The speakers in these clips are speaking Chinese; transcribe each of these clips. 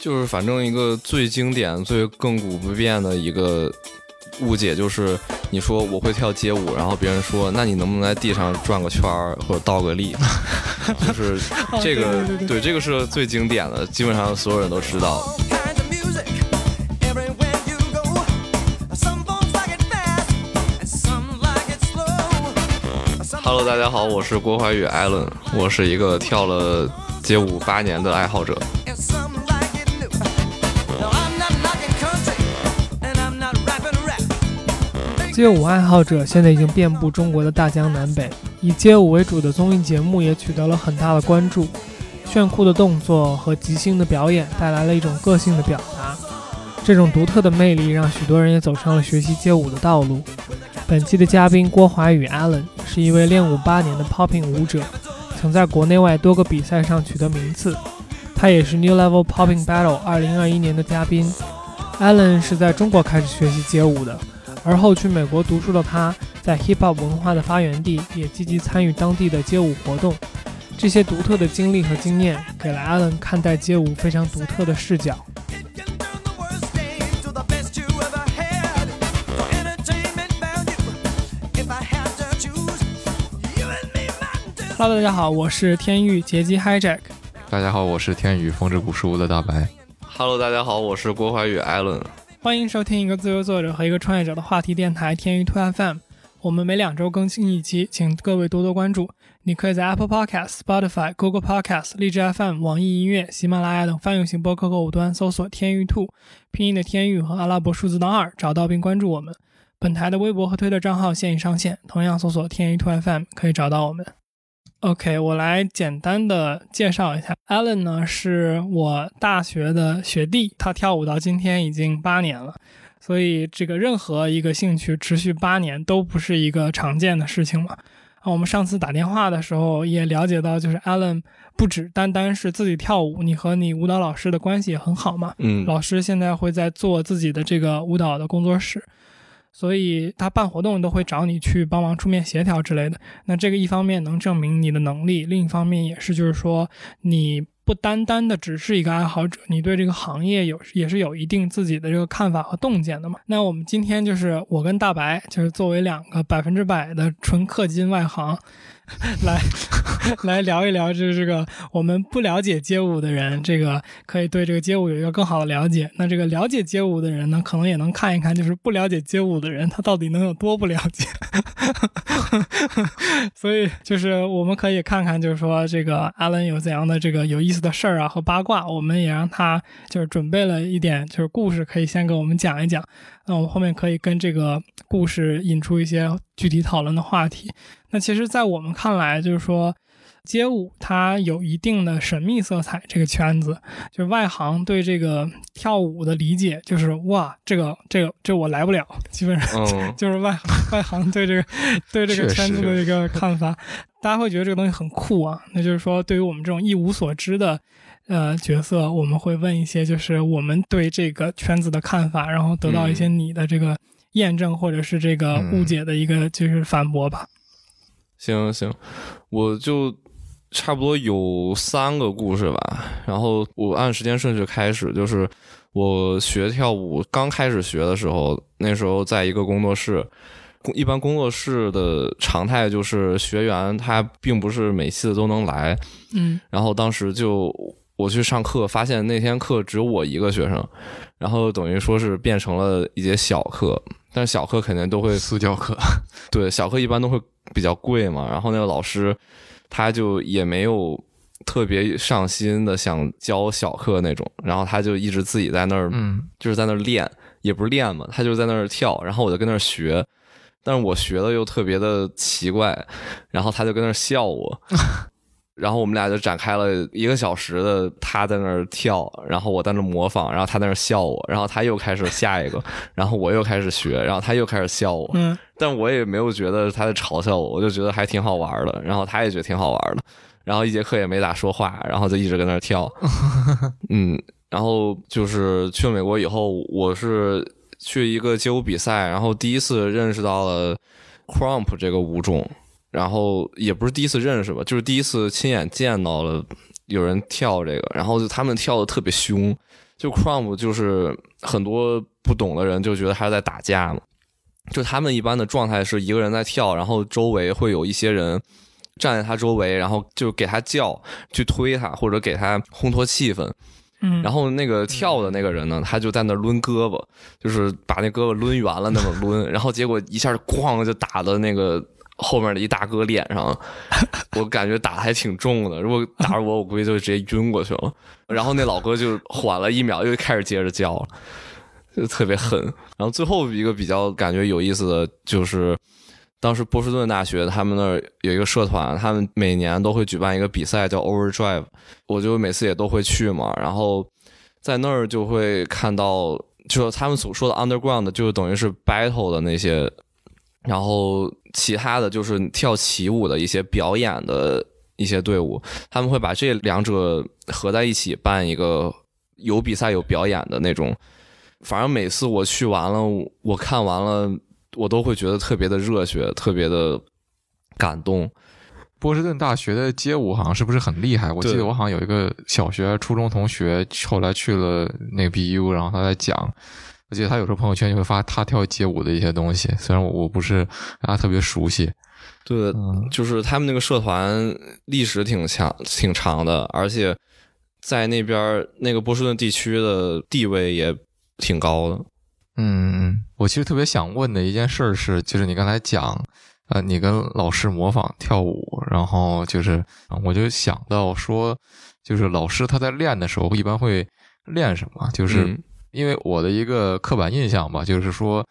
就是反正一个最经典、最亘古不变的一个误解，就是你说我会跳街舞，然后别人说那你能不能在地上转个圈儿或者倒个立，就是这个对对对对这个是最经典的，基本上所有人都知道。Hello，大家好，我是郭怀宇艾伦，我是一个跳了街舞八年的爱好者。街舞爱好者现在已经遍布中国的大江南北，以街舞为主的综艺节目也取得了很大的关注。炫酷的动作和即兴的表演带来了一种个性的表达，这种独特的魅力让许多人也走上了学习街舞的道路。本期的嘉宾郭华宇 Allen 是一位练舞八年的 popping 舞者，曾在国内外多个比赛上取得名次。他也是 New Level Popping Battle 2021年的嘉宾。Allen 是在中国开始学习街舞的，而后去美国读书的他，在 hip hop 文化的发源地也积极参与当地的街舞活动。这些独特的经历和经验，给了 Allen 看待街舞非常独特的视角。Hello，大家好，我是天域劫机 Hijack。大家好，我是天宇风之谷树屋的大白。Hello，大家好，我是郭怀宇 Allen。欢迎收听一个自由作者和一个创业者的话题电台天娱 Two FM。我们每两周更新一期，请各位多多关注。你可以在 Apple Podcast、Spotify、Google Podcast、荔枝 FM、网易音乐、喜马拉雅等泛用型播客客户端搜索“天娱兔”，拼音的天域和阿拉伯数字的二，找到并关注我们。本台的微博和推特账号现已上线，同样搜索“天娱兔 FM” 可以找到我们。OK，我来简单的介绍一下，Allen 呢是我大学的学弟，他跳舞到今天已经八年了。所以这个任何一个兴趣持续八年都不是一个常见的事情嘛。啊，我们上次打电话的时候也了解到，就是 Allen 不只单单是自己跳舞，你和你舞蹈老师的关系也很好嘛。嗯，老师现在会在做自己的这个舞蹈的工作室，所以他办活动都会找你去帮忙出面协调之类的。那这个一方面能证明你的能力，另一方面也是就是说你不单单的只是一个爱好者，你对这个行业有也是有一定自己的这个看法和洞见的嘛。那我们今天就是我跟大白，就是作为两个百分之百的纯氪金外行，来来聊一聊，就是这个我们不了解街舞的人，这个可以对这个街舞有一个更好的了解。那这个了解街舞的人呢，可能也能看一看，就是不了解街舞的人，他到底能有多不了解。所以就是我们可以看看，就是说这个阿伦有怎样的这个有意思的事儿啊和八卦，我们也让他就是准备了一点就是故事，可以先给我们讲一讲。那我们后面可以跟这个故事引出一些具体讨论的话题。那其实，在我们看来，就是说。街舞它有一定的神秘色彩，这个圈子就是外行对这个跳舞的理解，就是哇，这个这个这我来不了，基本上嗯，就是外行外行对这个对这个圈子的一个看法，大家会觉得这个东西很酷啊。那就是说，对于我们这种一无所知的呃角色，我们会问一些就是我们对这个圈子的看法，然后得到一些你的这个验证或者是这个误解的一个就是反驳吧。行行，我就差不多有三个故事吧。然后我按时间顺序开始，就是我学跳舞刚开始学的时候，那时候在一个工作室。工一般工作室的常态就是学员他并不是每次都能来，嗯然后当时就我去上课，发现那天课只有我一个学生，然后等于说是变成了一节小课，但是小课肯定都会私教课，对，小课一般都会比较贵嘛，然后那个老师他就也没有特别上心的想教小课那种，然后他就一直自己在那儿，嗯，就是在那儿练，也不是练嘛，他就在那儿跳，然后我就跟那儿学，但是我学的又特别的奇怪，然后他就跟那儿笑我。然后我们俩就展开了一个小时的，他在那儿跳，然后我在那儿模仿，然后他在那儿笑我，然后他又开始下一个，然后我又开始学，然后他又开始笑我，嗯但我也没有觉得他在嘲笑我，我就觉得还挺好玩的。然后他也觉得挺好玩的，然后一节课也没咋说话，然后就一直跟那儿跳。嗯，然后就是去了美国以后，我是去一个街舞比赛，然后第一次认识到了 crump 这个舞种，然后也不是第一次认识吧，就是第一次亲眼见到了有人跳这个，然后就他们跳的特别凶。就 Crumb 就是很多不懂的人就觉得他是在打架嘛，就他们一般的状态是一个人在跳，然后周围会有一些人站在他周围，然后就给他叫，去推他或者给他烘托气氛。嗯，然后那个跳的那个人呢，他就在那抡胳膊，就是把那胳膊抡圆了那么抡，然后结果一下哐就打的那个后面的一大哥脸上，我感觉打的还挺重的。如果打着我，我估计就直接晕过去了。然后那老哥就缓了一秒，又开始接着叫了，就特别狠。然后最后一个比较感觉有意思的就是。当时波士顿大学他们那儿有一个社团，他们每年都会举办一个比赛叫 Overdrive，我就每次也都会去嘛。然后在那儿就会看到，就是他们所说的 underground，就等于是 battle 的那些，然后其他的就是跳起舞的一些表演的一些队伍，他们会把这两者合在一起办一个有比赛有表演的那种。反正每次我去完了，我看完了。我都会觉得特别的热血，特别的感动。波士顿大学的街舞好像是不是很厉害？我记得我好像有一个小学、初中同学，后来去了那个 BU，然后他在讲。我记得他有时候朋友圈就会发他跳街舞的一些东西，虽然我我不是让他特别熟悉。对，嗯、就是他们那个社团历史挺强、挺长的，而且在那边那个波士顿地区的地位也挺高的。嗯，我其实特别想问的一件事是，就是你刚才讲，呃，你跟老师模仿跳舞，然后就是，我就想到说，就是老师他在练的时候一般会练什么？就是嗯因为我的一个刻板印象吧，就是说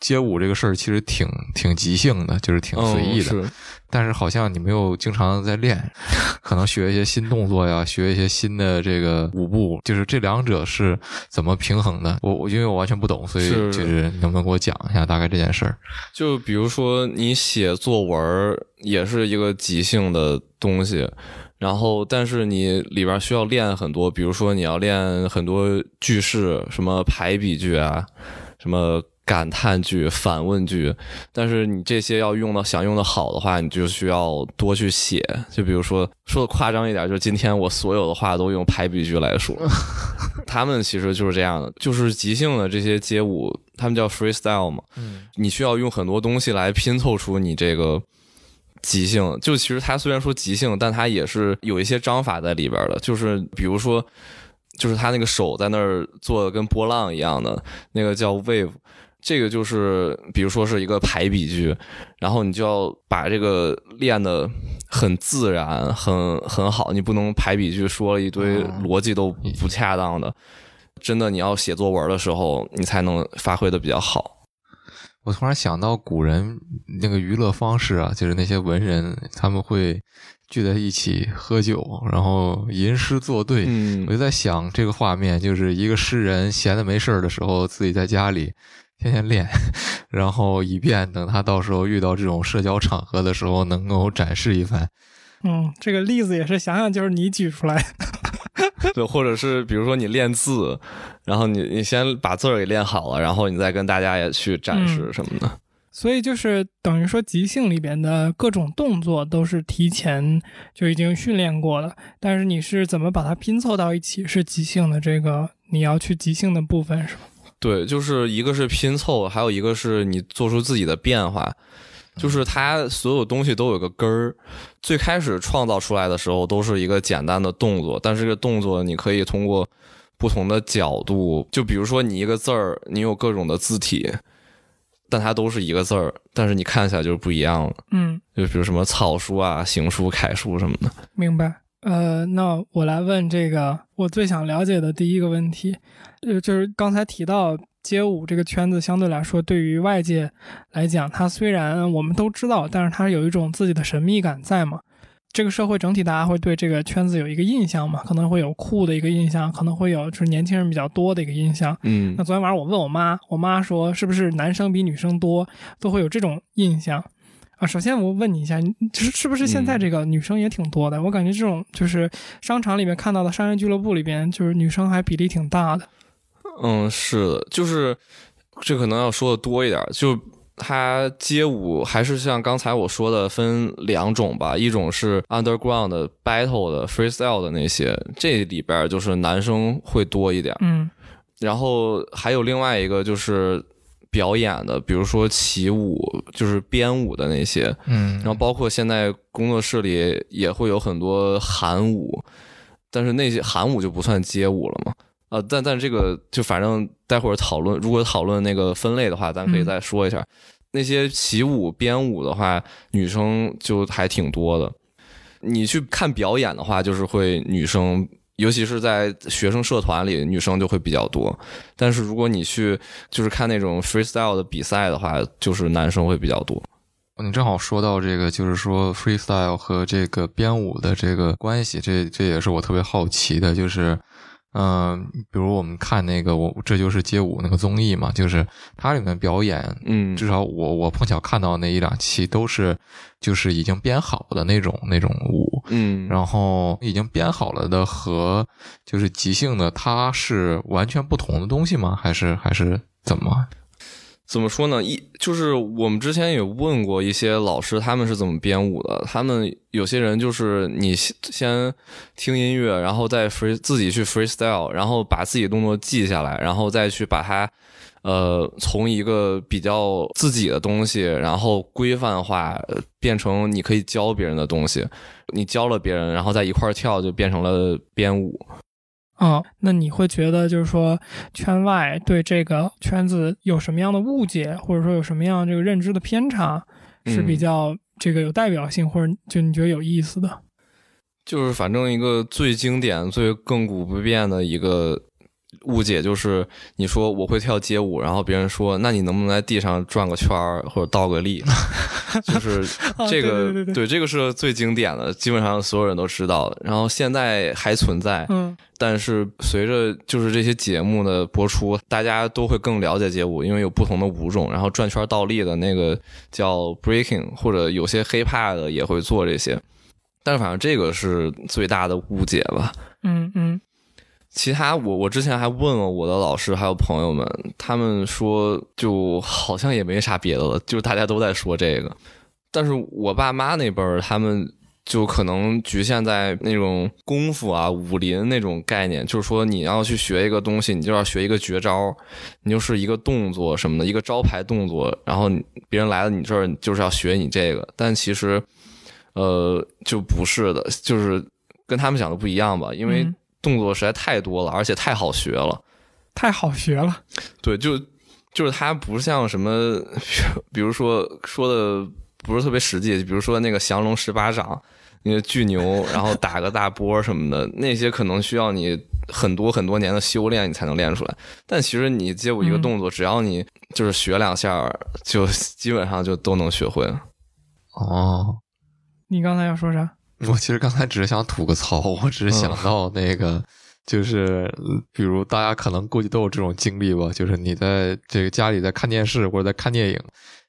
街舞这个事儿其实挺挺即兴的，就是挺随意的。嗯、是但是好像你没有经常在练，可能学一些新动作呀，学一些新的这个舞步，就是这两者是怎么平衡的？我我因为我完全不懂，所以就是能不能给我讲一下大概这件事儿？就比如说你写作文也是一个即兴的东西，然后但是你里边需要练很多，比如说你要练很多句式，什么排比句啊，什么。感叹句、反问句，但是你这些要用到想用的好的话，你就需要多去写。就比如说说的夸张一点，就是今天我所有的话都用排比句来说。他们其实就是这样的，就是即兴的这些街舞，他们叫 freestyle 嘛。嗯，你需要用很多东西来拼凑出你这个即兴。就其实它虽然说即兴，但它也是有一些章法在里边的。就是比如说，就是他那个手在那儿做的跟波浪一样的那个叫 wave。这个就是，比如说是一个排比句，然后你就要把这个练的很自然、很很好。你不能排比句说了一堆逻辑都不恰当的，真的你要写作文的时候，你才能发挥的比较好。我突然想到古人那个娱乐方式啊，就是那些文人他们会聚在一起喝酒，然后吟诗作对。嗯我就在想这个画面，就是一个诗人闲的没事儿的时候，自己在家里。天天练，然后以便等他到时候遇到这种社交场合的时候，能够展示一番。嗯，这个例子也是想想就是你举出来。对，或者是比如说你练字，然后你你先把字儿给练好了，然后你再跟大家也去展示什么的。嗯、所以就是等于说，即兴里边的各种动作都是提前就已经训练过的，但是你是怎么把它拼凑到一起，是即兴的这个你要去即兴的部分是吗？对，就是一个是拼凑，还有一个是你做出自己的变化。就是它所有东西都有个根儿，最开始创造出来的时候都是一个简单的动作，但是这个动作你可以通过不同的角度，就比如说你一个字儿，你有各种的字体，但它都是一个字儿，但是你看起来就是不一样了。嗯，就比如什么草书啊、行书、楷书什么的。明白。呃，那我来问这个我最想了解的第一个问题，呃，就是刚才提到街舞这个圈子相对来说，对于外界来讲，它虽然我们都知道，但是它有一种自己的神秘感在嘛。这个社会整体大家会对这个圈子有一个印象嘛，可能会有酷的一个印象，可能会有就是年轻人比较多的一个印象。嗯那昨天晚上我问我妈，我妈说是不是男生比女生多，都会有这种印象。啊，首先我问你一下，就是是不是现在这个女生也挺多的？我感觉这种就是商场里面看到的商业俱乐部里边，就是女生还比例挺大的。嗯，是的，就是这可能要说的多一点，就它街舞还是像刚才我说的分两种吧，一种是 underground 的 battle 的 freestyle 的那些，这里边就是男生会多一点，嗯。然后还有另外一个就是表演的，比如说起舞，就是编舞的那些，嗯，然后包括现在工作室里也会有很多韩舞，但是那些韩舞就不算街舞了嘛。呃，但但这个就反正待会儿讨论，如果讨论那个分类的话，咱可以嗯再说一下。那些起舞、编舞的话，女生就还挺多的。你去看表演的话，就是会女生，尤其是在学生社团里，女生就会比较多。但是如果你去就是看那种 freestyle 的比赛的话，就是男生会比较多。你正好说到这个，就是说 freestyle 和这个编舞的这个关系，这这也是我特别好奇的，就是。嗯，比如我们看那个我这就是街舞那个综艺嘛，就是它里面表演，嗯，至少我我碰巧看到那一两期都是就是已经编好的那种那种舞，嗯，然后已经编好了的和就是即兴的，它是完全不同的东西吗？还是还是怎么？怎么说呢？一就是我们之前也问过一些老师，他们是怎么编舞的。他们有些人就是你先听音乐，然后再 free 自己去 freestyle，然后把自己动作记下来，然后再去把它呃从一个比较自己的东西，然后规范化变成你可以教别人的东西。你教了别人，然后在一块儿跳，就变成了编舞。哦，那你会觉得就是说圈外对这个圈子有什么样的误解，或者说有什么样这个认知的偏差，是比嗯较这个有代表性，或者就你觉得有意思的？就是反正一个最经典、最亘古不变的一个误解，就是你说我会跳街舞，然后别人说那你能不能在地上转个圈儿或者倒个立？就是啊这个、对对对对这个是最经典的，基本上所有人都知道的。然后现在还存在，嗯但是随着就是这些节目的播出，大家都会更了解街舞，因为有不同的舞种，然后转圈倒立的那个叫 breaking，或者有些 hip hop 的也会做这些。但是反正这个是最大的误解吧。嗯嗯其他我我之前还问了我的老师还有朋友们，他们说就好像也没啥别的了，就大家都在说这个。但是我爸妈那辈儿，他们就可能局限在那种功夫啊、武林那种概念，就是说你要去学一个东西，你就要学一个绝招，你就是一个动作什么的，一个招牌动作，然后别人来了你这儿就是要学你这个，但其实呃就不是的，就是跟他们讲的不一样吧，因为动作实在太多了，而且太好学了。太好学了。对，就就是它不像什么，比如说说的不是特别实际，比如说那个降龙十八掌，那个巨牛，然后打个大波什么的，那些可能需要你很多很多年的修炼，你才能练出来。但其实你街舞一个动作，只要你就是学两下，就基本上就都能学会了。哦，你刚才要说啥？我其实刚才只是想吐个槽，我只是想到那个，就是呃比如大家可能估计都有这种经历吧，就是你在这个家里在看电视或者在看电影，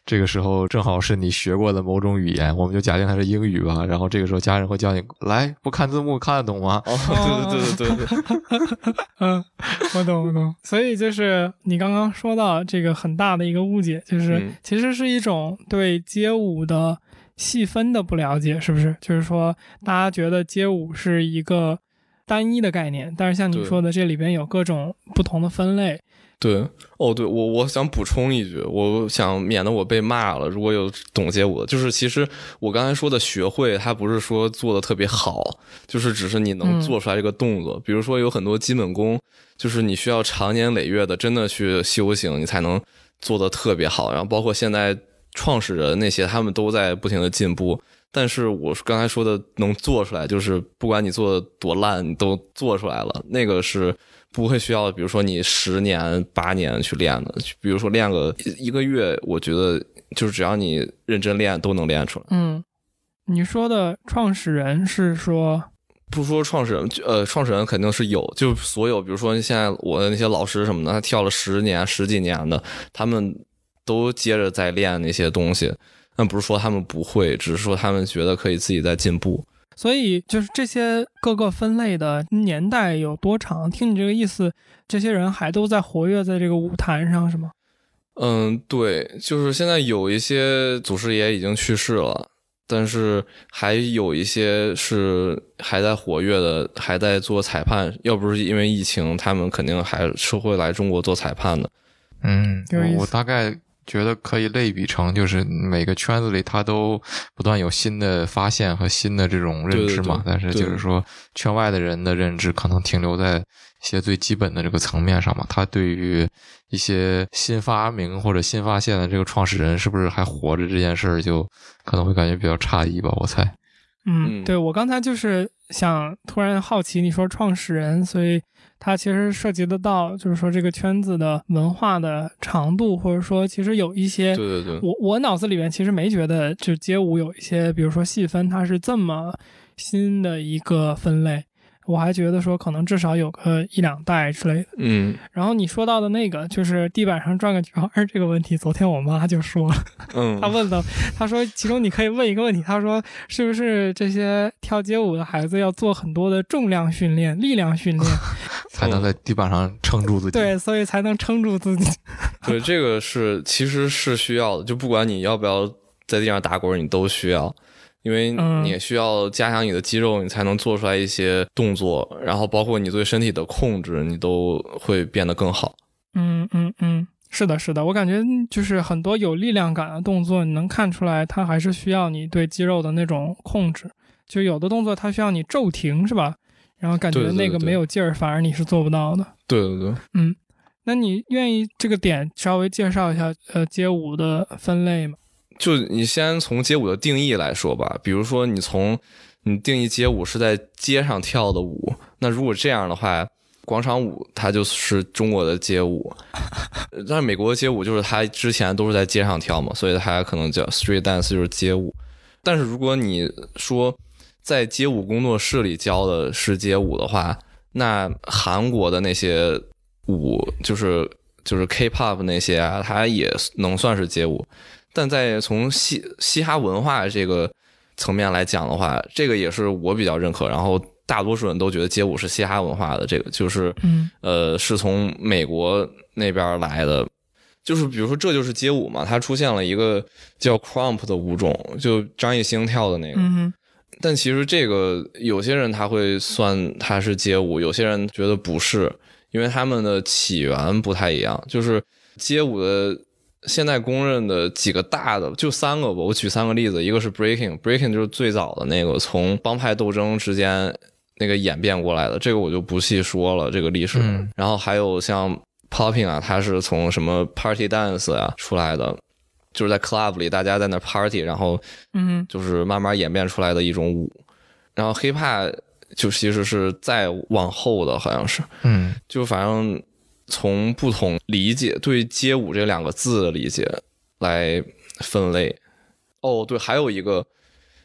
这个时候正好是你学过的某种语言，我们就假定它是英语吧，然后这个时候家人会叫你来，不看字幕看得懂吗？哦，对对对对对，嗯，我懂我懂。所以就是你刚刚说到这个很大的一个误解，就是嗯其实是一种对街舞的细分的不了解，是不是？就是说大家觉得街舞是一个单一的概念，但是像你说的，这里边有各种不同的分类。对，哦，对我我想补充一句，我想免得我被骂了。如果有懂街舞的，就是其实我刚才说的学会，它不是说做的特别好，就是只是你能嗯做出来这个动作。比如说有很多基本功，就是你需要长年累月的真的去修行，你才能做的特别好。然后包括现在创始人那些，他们都在不停的进步。但是我刚才说的能做出来，就是不管你做的多烂，你都做出来了，那个是不会需要，比如说你十年八年去练的，比如说练个一个月，我觉得就是只要你认真练，都能练出来。嗯，你说的创始人是说，不说创始人，呃，创始人肯定是有，就所有，比如说现在我的那些老师什么的，他跳了十年、十几年的，他们都接着在练那些东西。但不是说他们不会，只是说他们觉得可以自己在进步。所以就是这些各个分类的年代有多长？听你这个意思，这些人还都在活跃在这个舞台上，是吗？嗯，对，就是现在有一些祖师爷已经去世了，但是还有一些是还在活跃的，还在做裁判。要不是因为疫情，他们肯定还是会来中国做裁判的。嗯，我大概觉得可以类比成，就是每个圈子里他都不断有新的发现和新的这种认知嘛。对对对但是就是说，圈外的人的认知可能停留在一些最基本的这个层面上嘛。他对于一些新发明或者新发现的这个创始人是不是还活着这件事儿，就可能会感觉比较诧异吧。我猜。嗯，嗯对我刚才就是想突然好奇，你说创始人，所以它其实涉及得到，就是说这个圈子的文化的长度，或者说其实有一些，对对对，我我脑子里面其实没觉得就街舞有一些，比如说细分，它是这么新的一个分类。我还觉得说可能至少有个一两代之类的。嗯然后你说到的那个就是地板上转个圈儿这个问题，昨天我妈就说了，嗯 她问了，她说其中你可以问一个问题，她说是不是这些跳街舞的孩子要做很多的重量训练、力量训练，才能在地板上撑住自己。对，所以才能撑住自己。对，这个是其实是需要的，就不管你要不要在地上打滚，你都需要，因为嗯你也需要加强你的肌肉，你才能做出来一些动作，然后包括你对身体的控制，你都会变得更好。嗯嗯嗯，是的，是的，我感觉就是很多有力量感的动作，你能看出来，它还是需要你对肌肉的那种控制。就有的动作它需要你骤停，是吧？然后感觉那个没有劲儿，反而你是做不到的。对对对，嗯那你愿意这个点稍微介绍一下呃街舞的分类吗？就你先从街舞的定义来说吧，比如说你从你定义街舞是在街上跳的舞，那如果这样的话，广场舞它就是中国的街舞，呃 但是美国的街舞就是它之前都是在街上跳嘛，所以它可能叫 street dance 就是街舞。但是如果你说在街舞工作室里教的是街舞的话，那韩国的那些舞就是就是 K-pop 那些啊，它也能算是街舞。但在从嘻嘻哈文化这个层面来讲的话，这个也是我比较认可。然后大多数人都觉得街舞是嘻哈文化的，这个就是嗯呃是从美国那边来的。就是比如说，这就是街舞嘛，它出现了一个叫 crump 的舞种，就张艺兴跳的那个。但其实这个有些人他会算它是街舞，有些人觉得不是，因为他们的起源不太一样。就是街舞的现在公认的几个大的就三个吧，我举三个例子，一个是 breaking，breaking 就是最早的那个从帮派斗争之间那个演变过来的，这个我就不细说了这个历史。嗯然后还有像 popping 啊，它是从什么 party dance 啊出来的。就是在 club 里，大家在那 party，然后嗯就是慢慢演变出来的一种舞。然后 hiphop 就其实是再往后的，好像是，嗯就反正从不同理解对街舞这两个字的理解来分类。哦，对，还有一个，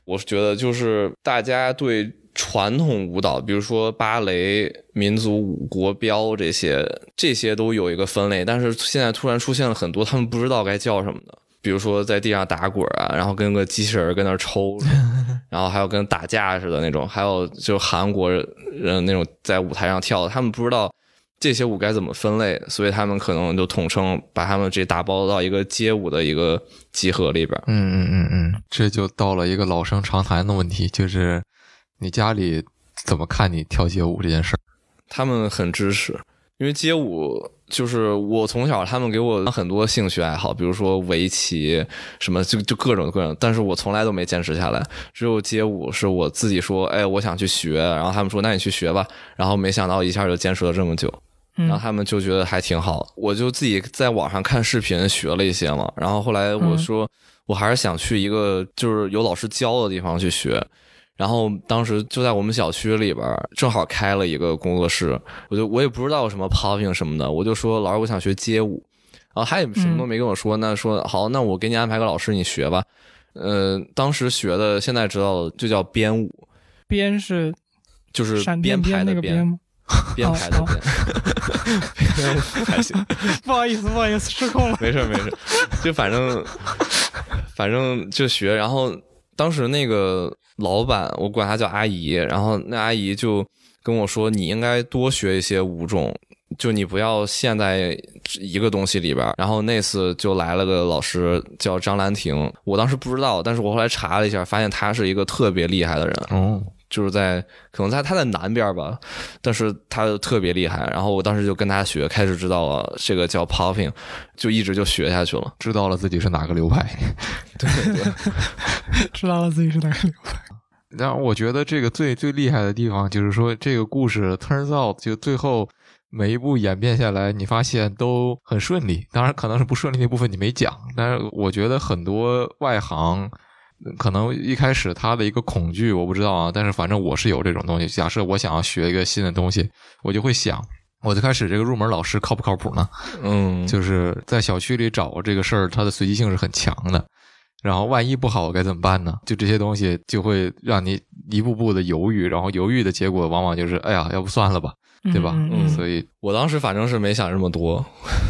我是觉得就是大家对传统舞蹈，比如说芭蕾、民族舞、国标这些，这些都有一个分类，但是现在突然出现了很多他们不知道该叫什么的。比如说在地上打滚啊，然后跟个机器人 跟那儿抽，然后还有跟打架似的那种，还有就韩国人那种在舞台上跳，他们不知道这些舞该怎么分类，所以他们可能就统称把他们这打包到一个街舞的一个集合里边。嗯嗯嗯嗯，这就到了一个老生常谈的问题，就是你家里怎么看你跳街舞这件事儿？他们很支持，因为街舞就是我从小他们给我很多兴趣爱好，比如说围棋什么，就就各种各种，但是我从来都没坚持下来。只有街舞是我自己说，哎，我想去学，然后他们说那你去学吧，然后没想到一下就坚持了这么久。然后嗯他们就觉得还挺好，我就自己在网上看视频学了一些嘛。然后后来我说，我还是想去一个就是有老师教的地方去学。然后当时就在我们小区里边，正好开了一个工作室，我就我也不知道什么 popping 什么的，我就说老师我想学街舞，然后他也什么都没跟我说，那说好，那我给你安排个老师，你学吧。呃，当时学的，现在知道的就叫编舞，编是就是闪编电边那排的编，个边吗？编排的哦编，还行。不好意思，不好意思，失控了。没事没事，就反正反正就学，然后当时那个老板，我管她叫阿姨，然后那阿姨就跟我说，你应该多学一些舞种，就你不要陷在一个东西里边。然后那次就来了个老师叫张兰婷，我当时不知道，但是我后来查了一下，发现他是一个特别厉害的人，哦，就是在可能在他在南边吧，但是他特别厉害。然后我当时就跟他学，开始知道了这个叫 popping，就一直就学下去了。知道了自己是哪个流派。对对，知道了自己是哪个流派。然后我觉得这个最最厉害的地方就是说，这个故事 turns out 就最后每一步演变下来，你发现都很顺利。当然，可能是不顺利那部分你没讲，但是我觉得很多外行可能一开始他的一个恐惧，我不知道啊，但是反正我是有这种东西。假设我想要学一个新的东西，我就会想。我最开始这个入门老师靠不靠谱呢？嗯，就是在小区里找这个事儿，它的随机性是很强的。然后万一不好，我该怎么办呢？就这些东西就会让你一步步的犹豫，然后犹豫的结果往往就是，哎呀，要不算了吧，对吧？嗯嗯所以我当时反正是没想这么多，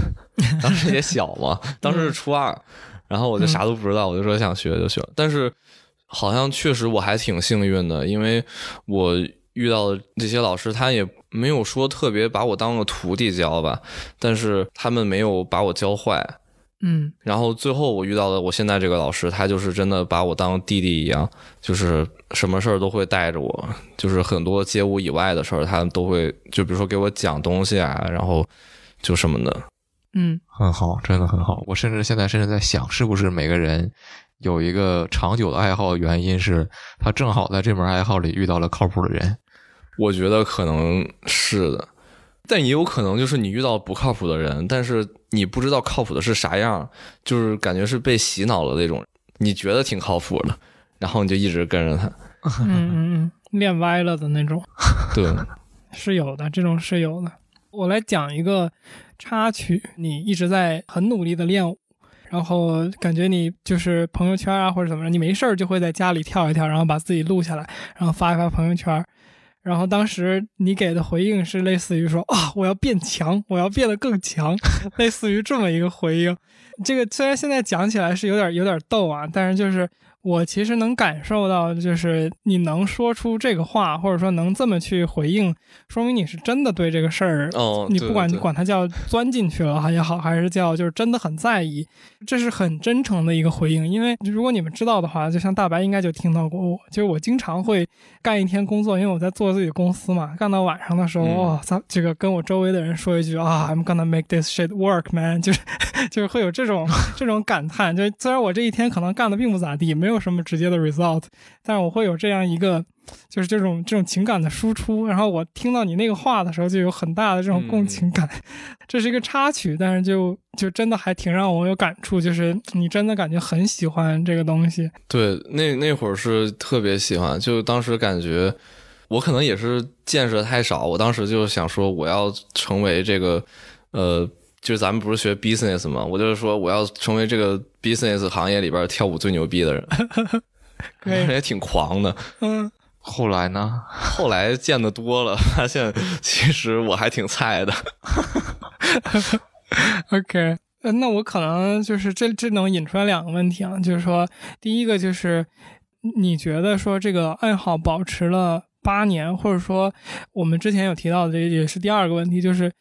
当时也小嘛，当时是初二，然后我就啥都不知道，我就说想学就学。但是好像确实我还挺幸运的，因为我遇到的这些老师，他也没有说特别把我当个徒弟教吧，但是他们没有把我教坏。嗯然后最后我遇到的我现在这个老师，他就是真的把我当弟弟一样，就是什么事儿都会带着我，就是很多街舞以外的事儿，他都会就比如说给我讲东西啊，然后就什么的。嗯很好，真的很好。我甚至现在甚至在想，是不是每个人有一个长久的爱好，原因是他正好在这门爱好里遇到了靠谱的人。我觉得可能是的，但也有可能就是你遇到不靠谱的人，但是你不知道靠谱的是啥样，就是感觉是被洗脑了那种。你觉得挺靠谱的，然后你就一直跟着他。嗯嗯嗯，练歪了的那种对，是有的，这种是有的。我来讲一个插曲，你一直在很努力的练舞，然后感觉你就是朋友圈啊或者怎么着，你没事儿就会在家里跳一跳，然后把自己录下来，然后发一发朋友圈。然后当时你给的回应是类似于说啊，我要变强，我要变得更强，类似于这么一个回应。这个虽然现在讲起来是有点有点逗啊，但是就是我其实能感受到，就是你能说出这个话，或者说能这么去回应，说明你是真的对这个事儿，哦，你不管管它叫钻进去了也好，还是叫就是真的很在意，这是很真诚的一个回应。因为如果你们知道的话，就像大白应该就听到过我，就是我经常会干一天工作，因为我在做自己的公司嘛，干到晚上的时候，嗯哇、操，这个跟我周围的人说一句啊，I'm gonna make this shit work, man，就是 就是会有这种这种感叹。就虽然我这一天可能干的并不咋地，没有什么直接的 result，但是我会有这样一个。就是这种这种情感的输出，然后我听到你那个话的时候，就有很大的这种共情感。这是一个插曲，但是就就真的还挺让我有感触，就是你真的感觉很喜欢这个东西。对，那那会儿是特别喜欢，就当时感觉我可能也是见识太少，我当时就想说我要成为这个呃。就是咱们不是学 business 吗，我就是说我要成为这个 business 行业里边跳舞最牛逼的人，可以也挺狂的。嗯，后来呢？后来见的多了，发现其实我还挺菜的。OK，呃，那我可能就是这这能引出来两个问题啊，就是说，第一个就是你觉得说这个爱好保持了八年，或者说我们之前有提到的，这也是第二个问题，就是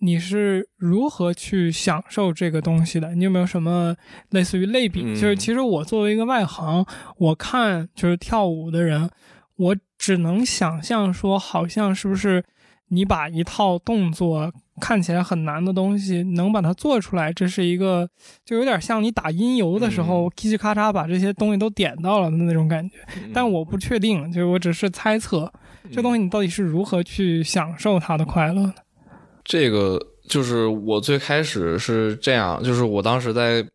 你是如何去享受这个东西的？你有没有什么类似于类比？嗯就是其实我作为一个外行，我看就是跳舞的人，我只能想象说，好像是不是你把一套动作看起来很难的东西，能把它做出来，这是一个就有点像你打音游的时候，叽叽咔嚓把这些东西都点到了的那种感觉。但我不确定，就是我只是猜测，这东西你到底是如何去享受它的快乐的？这个就是我最开始是这样，就是我当时在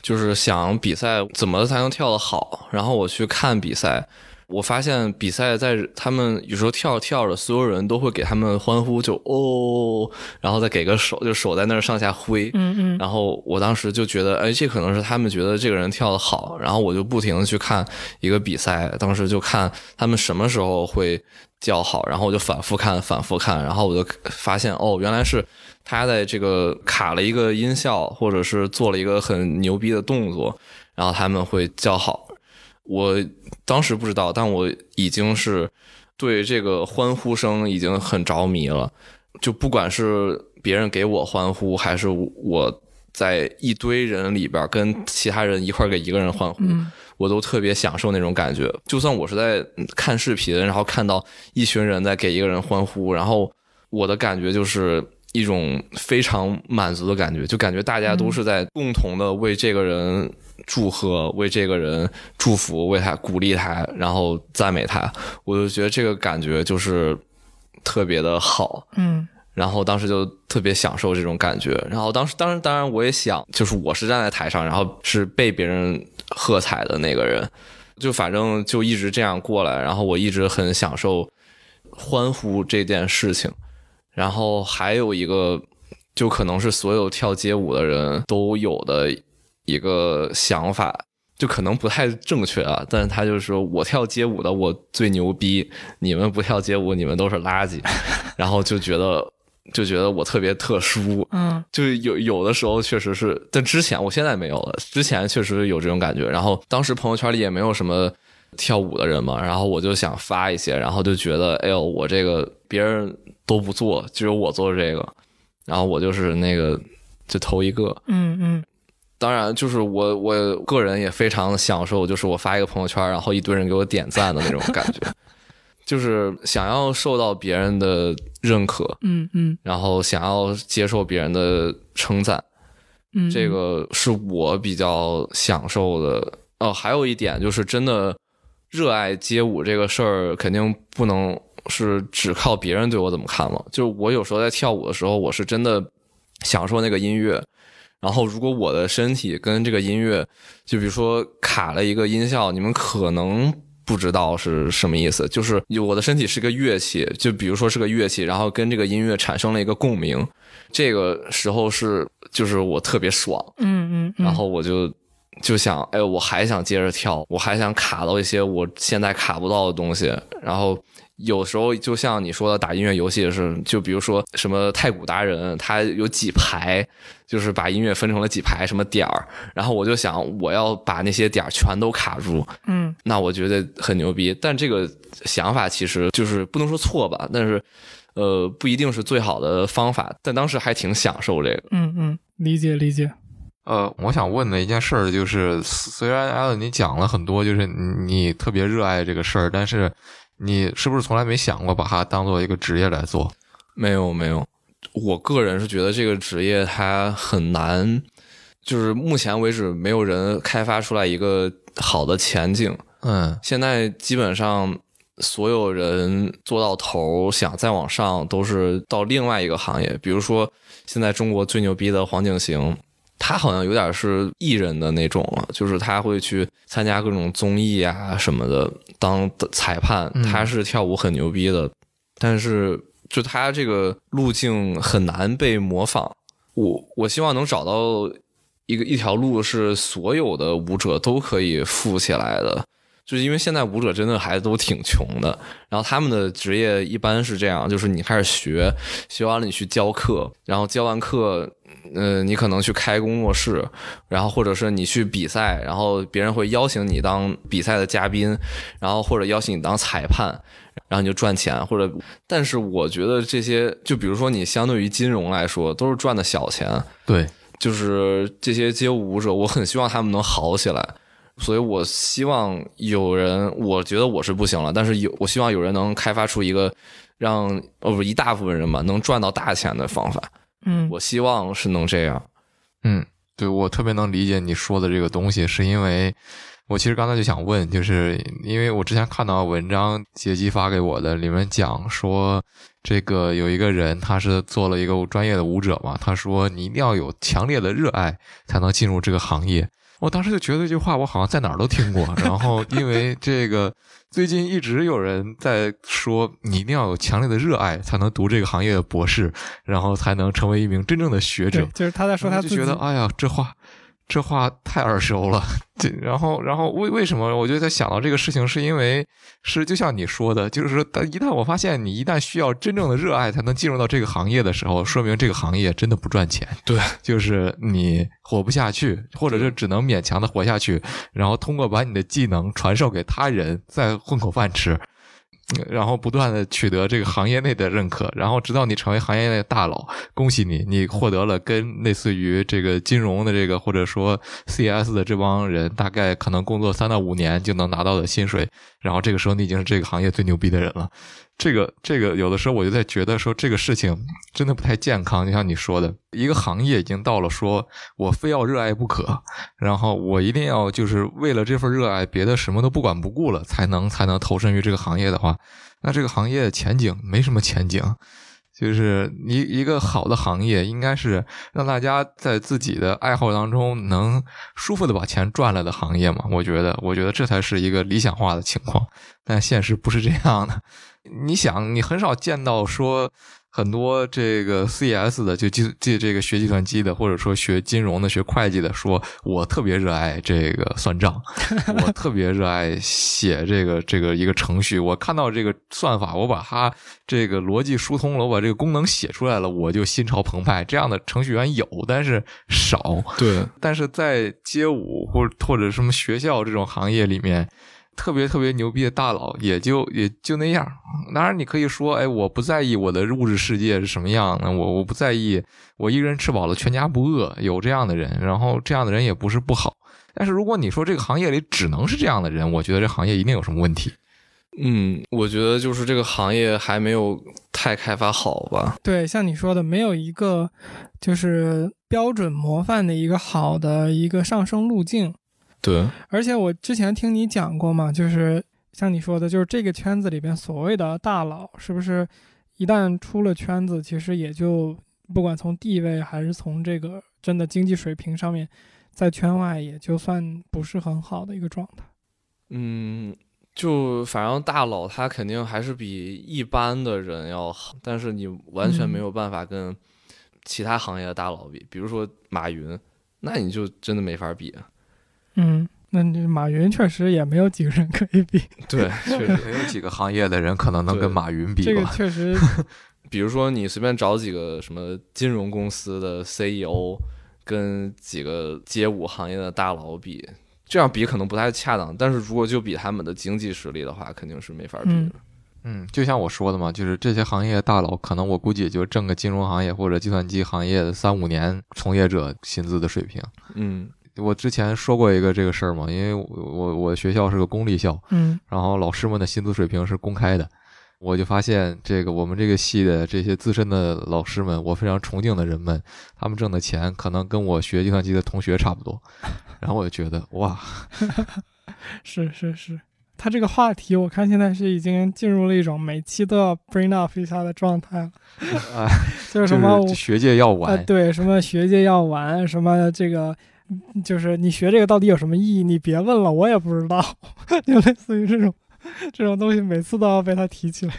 就是想比赛怎么才能跳得好，然后我去看比赛，我发现比赛在他们有时候跳着跳着，所有人都会给他们欢呼，就哦，然后再给个手，就手在那儿上下挥，嗯嗯然后我当时就觉得，哎，这可能是他们觉得这个人跳得好，然后我就不停的去看一个比赛，当时就看他们什么时候会叫好，然后我就反复看，反复看，然后我就发现，哦，原来是他在这个卡了一个音效，或者是做了一个很牛逼的动作，然后他们会叫好。我当时不知道，但我已经是对这个欢呼声已经很着迷了。就不管是别人给我欢呼，还是我在一堆人里边跟其他人一块给一个人欢呼，嗯我都特别享受那种感觉。就算我是在嗯看视频，然后看到一群人在给一个人欢呼，然后我的感觉就是一种非常满足的感觉，就感觉大家都是在共同的为这个人祝贺，为这个人祝福，为他鼓励他，然后赞美他。我就觉得这个感觉就是特别的好。嗯然后当时就特别享受这种感觉。然后当时，当然，当然，我也想，就是我是站在台上，然后是被别人喝彩的那个人，就反正就一直这样过来。然后我一直很享受欢呼这件事情。然后还有一个，就可能是所有跳街舞的人都有的一个想法。就可能不太正确啊，但是他就是说我跳街舞的我最牛逼，你们不跳街舞你们都是垃圾，然后就觉得就觉得我特别特殊，嗯就是有有的时候确实是，但之前我现在没有了，之前确实有这种感觉。然后当时朋友圈里也没有什么跳舞的人嘛，然后我就想发一些，然后就觉得，哎呦，我这个别人都不做，只有我做这个，然后我就是那个就头一个。嗯嗯当然，就是我我个人也非常享受，就是我发一个朋友圈，然后一堆人给我点赞的那种感觉，就是想要受到别人的认可，嗯嗯然后想要接受别人的称赞。嗯，这个是我比较享受的。哦，还有一点就是，真的热爱街舞这个事儿，肯定不能是只靠别人对我怎么看了。就是我有时候在跳舞的时候，我是真的享受那个音乐。然后，如果我的身体跟这个音乐，就比如说卡了一个音效，你们可能不知道是什么意思。就是我的身体是个乐器，就比如说是个乐器，然后跟这个音乐产生了一个共鸣，这个时候是就是我特别爽。嗯嗯嗯，然后我就就想，哎，我还想接着跳，我还想卡到一些我现在卡不到的东西。然后有时候就像你说的，打音乐游戏是，就比如说什么太古达人，他有几排，就是把音乐分成了几排什么点儿，然后我就想，我要把那些点儿全都卡住，嗯那我觉得很牛逼。但这个想法其实就是不能说错吧，但是。呃，不一定是最好的方法，但当时还挺享受这个。嗯嗯，理解理解。呃，我想问的一件事儿就是，虽然艾伦你讲了很多，就是你你特别热爱这个事儿，但是你是不是从来没想过把它当做一个职业来做？没有没有，我个人是觉得这个职业它很难，就是目前为止没有人开发出来一个好的前景。嗯现在基本上所有人做到头，想再往上，都是到另外一个行业。比如说，现在中国最牛逼的黄景行，他好像有点是艺人的那种了，就是他会去参加各种综艺啊什么的当裁判。嗯他是跳舞很牛逼的，但是就他这个路径很难被模仿。我我希望能找到一个一条路是所有的舞者都可以富起来的，就是因为现在舞者真的还都挺穷的，然后他们的职业一般是这样，就是你开始学，学完了你去教课，然后教完课，呃，你可能去开工作室，然后或者是你去比赛，然后别人会邀请你当比赛的嘉宾，然后或者邀请你当裁判，然后你就赚钱，或者，但是我觉得这些，就比如说你相对于金融来说，都是赚的小钱，对，就是这些街舞舞者，我很希望他们能好起来，所以我希望有人，我觉得我是不行了，但是有我希望有人能开发出一个让哦不一大部分人吧能赚到大钱的方法，嗯我希望是能这样。嗯，对我特别能理解你说的这个东西，是因为我其实刚才就想问，就是因为我之前看到文章杰基发给我的，里面讲说这个有一个人他是做了一个专业的舞者嘛，他说你一定要有强烈的热爱才能进入这个行业。我当时就觉得这句话我好像在哪儿都听过，然后因为这个最近一直有人在说你一定要有强烈的热爱才能读这个行业的博士，然后才能成为一名真正的学者，。就是他在说他自己就觉得，哎呀，这话这话太耳熟了。这然后然后为为什么我就在想到这个事情，是因为是就像你说的，就是说，当一旦我发现你一旦需要真正的热爱才能进入到这个行业的时候，说明这个行业真的不赚钱。对，就是你活不下去，或者是只能勉强的活下去，然后通过把你的技能传授给他人，再混口饭吃。然后不断的取得这个行业内的认可，然后直到你成为行业内的大佬，恭喜你，你获得了跟类似于这个金融的这个或者说 CS 的这帮人大概可能工作三到五年就能拿到的薪水，然后这个时候你已经是这个行业最牛逼的人了。这个这个有的时候我就在觉得说这个事情真的不太健康，就像你说的，一个行业已经到了说我非要热爱不可，然后我一定要就是为了这份热爱，别的什么都不管不顾了，才能才能投身于这个行业的话，那这个行业前景没什么前景。就是一一个好的行业，应该是让大家在自己的爱好当中能舒服的把钱赚了的行业嘛？我觉得，我觉得这才是一个理想化的情况，但现实不是这样的。你想，你很少见到说很多这个 CS 的，就计计这个学计算机的，或者说学金融的、学会计的，说我特别热爱这个算账，我特别热爱写这个这个一个程序，我看到这个算法，我把它这个逻辑疏通了，我把这个功能写出来了，我就心潮澎湃。这样的程序员有，但是少。对，但是在街舞或或者什么学校这种行业里面，特别特别牛逼的大佬也就也就那样。当然，你可以说，哎，我不在意我的物质世界是什么样的，我我不在意，我一个人吃饱了全家不饿，有这样的人，然后这样的人也不是不好。但是如果你说这个行业里只能是这样的人，我觉得这行业一定有什么问题。嗯，我觉得就是这个行业还没有太开发好吧。对，像你说的，没有一个就是标准模范的一个好的一个上升路径。对，而且我之前听你讲过嘛，就是像你说的，就是这个圈子里边所谓的大佬，是不是一旦出了圈子，其实也就不管从地位还是从这个真的经济水平上面，在圈外也就算不是很好的一个状态。嗯，就反正大佬他肯定还是比一般的人要好，但是你完全没有办法跟其他行业的大佬比，比如说马云，那你就真的没法比。嗯，那这马云确实也没有几个人可以比，对，确实。没有几个行业的人可能能跟马云比这个吧。确实，比如说你随便找几个什么金融公司的 CEO，跟几个街舞行业的大佬比，这样比可能不太恰当。但是如果就比他们的经济实力的话，肯定是没法比嗯的。嗯，就像我说的嘛，就是这些行业大佬，可能我估计也就挣个金融行业或者计算机行业的三五年从业者薪资的水平。嗯我之前说过一个这个事儿嘛，因为我我我学校是个公立校，嗯然后老师们的薪资水平是公开的，我就发现这个我们这个系的这些资深的老师们，我非常崇敬的人们，他们挣的钱可能跟我学计算机的同学差不多，然后我就觉得哇，是是是。他这个话题，我看现在是已经进入了一种每期都要 bring up 一下的状态了，啊，就是什么学界要呃，玩，对，什么学界要玩，什么这个，嗯就是你学这个到底有什么意义？你别问了，我也不知道，就类似于这种这种东西，每次都要被他提起来。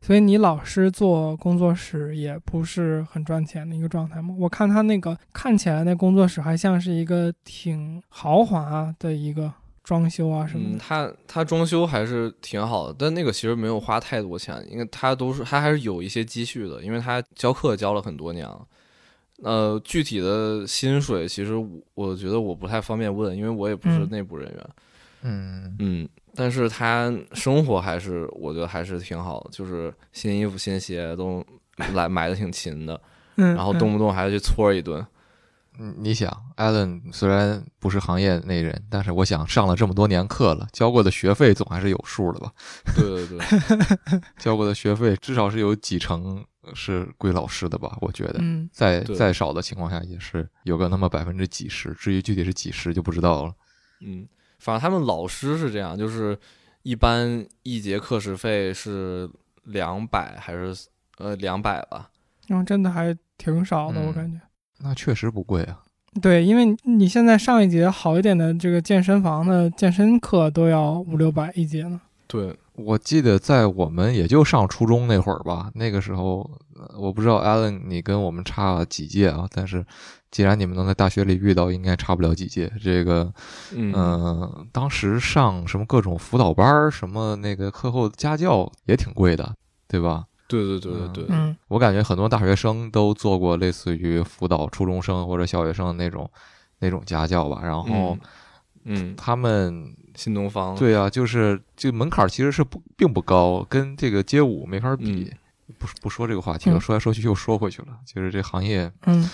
所以你老师做工作室也不是很赚钱的一个状态吗？我看他那个看起来那工作室还像是一个挺豪华的一个装修啊什么，的。他他装修还是挺好的，但那个其实没有花太多钱，因为他都是他还是有一些积蓄的，因为他教课教了很多年了。呃，具体的薪水其实我我觉得我不太方便问，因为我也不是嗯内部人员。嗯嗯，但是他生活还是我觉得还是挺好的，就是新衣服新鞋都来买的挺勤的，嗯，然后嗯动不动还要去搓一顿。嗯，你想，Allen 虽然不是行业内人，但是我想上了这么多年课了，交过的学费总还是有数的吧？对对对，交过的学费至少是有几成是归老师的吧？我觉得，嗯再对再少的情况下也是有个那么百分之几十，至于具体是几十就不知道了。嗯，反正他们老师是这样，就是一般一节课时费是两百还是呃两百吧？然后真的还挺少的，我嗯感觉。那确实不贵啊。对，因为你现在上一节好一点的这个健身房的健身课都要五六百一节呢。对，我记得在我们也就上初中那会儿吧，那个时候呃我不知道 Allen 你跟我们差几届啊，但是既然你们能在大学里遇到，应该差不了几届。这个嗯嗯，当时上什么各种辅导班儿，什么那个课后家教也挺贵的，对吧？对对对对对，嗯我感觉很多大学生都做过类似于辅导初中生或者小学生的那种那种家教吧。然后嗯嗯，他们新东方，对啊，就是这个门槛其实是不并不高，跟这个街舞没法比。不不说这个话题了，嗯说来说去又说回去了。就是这行业，嗯，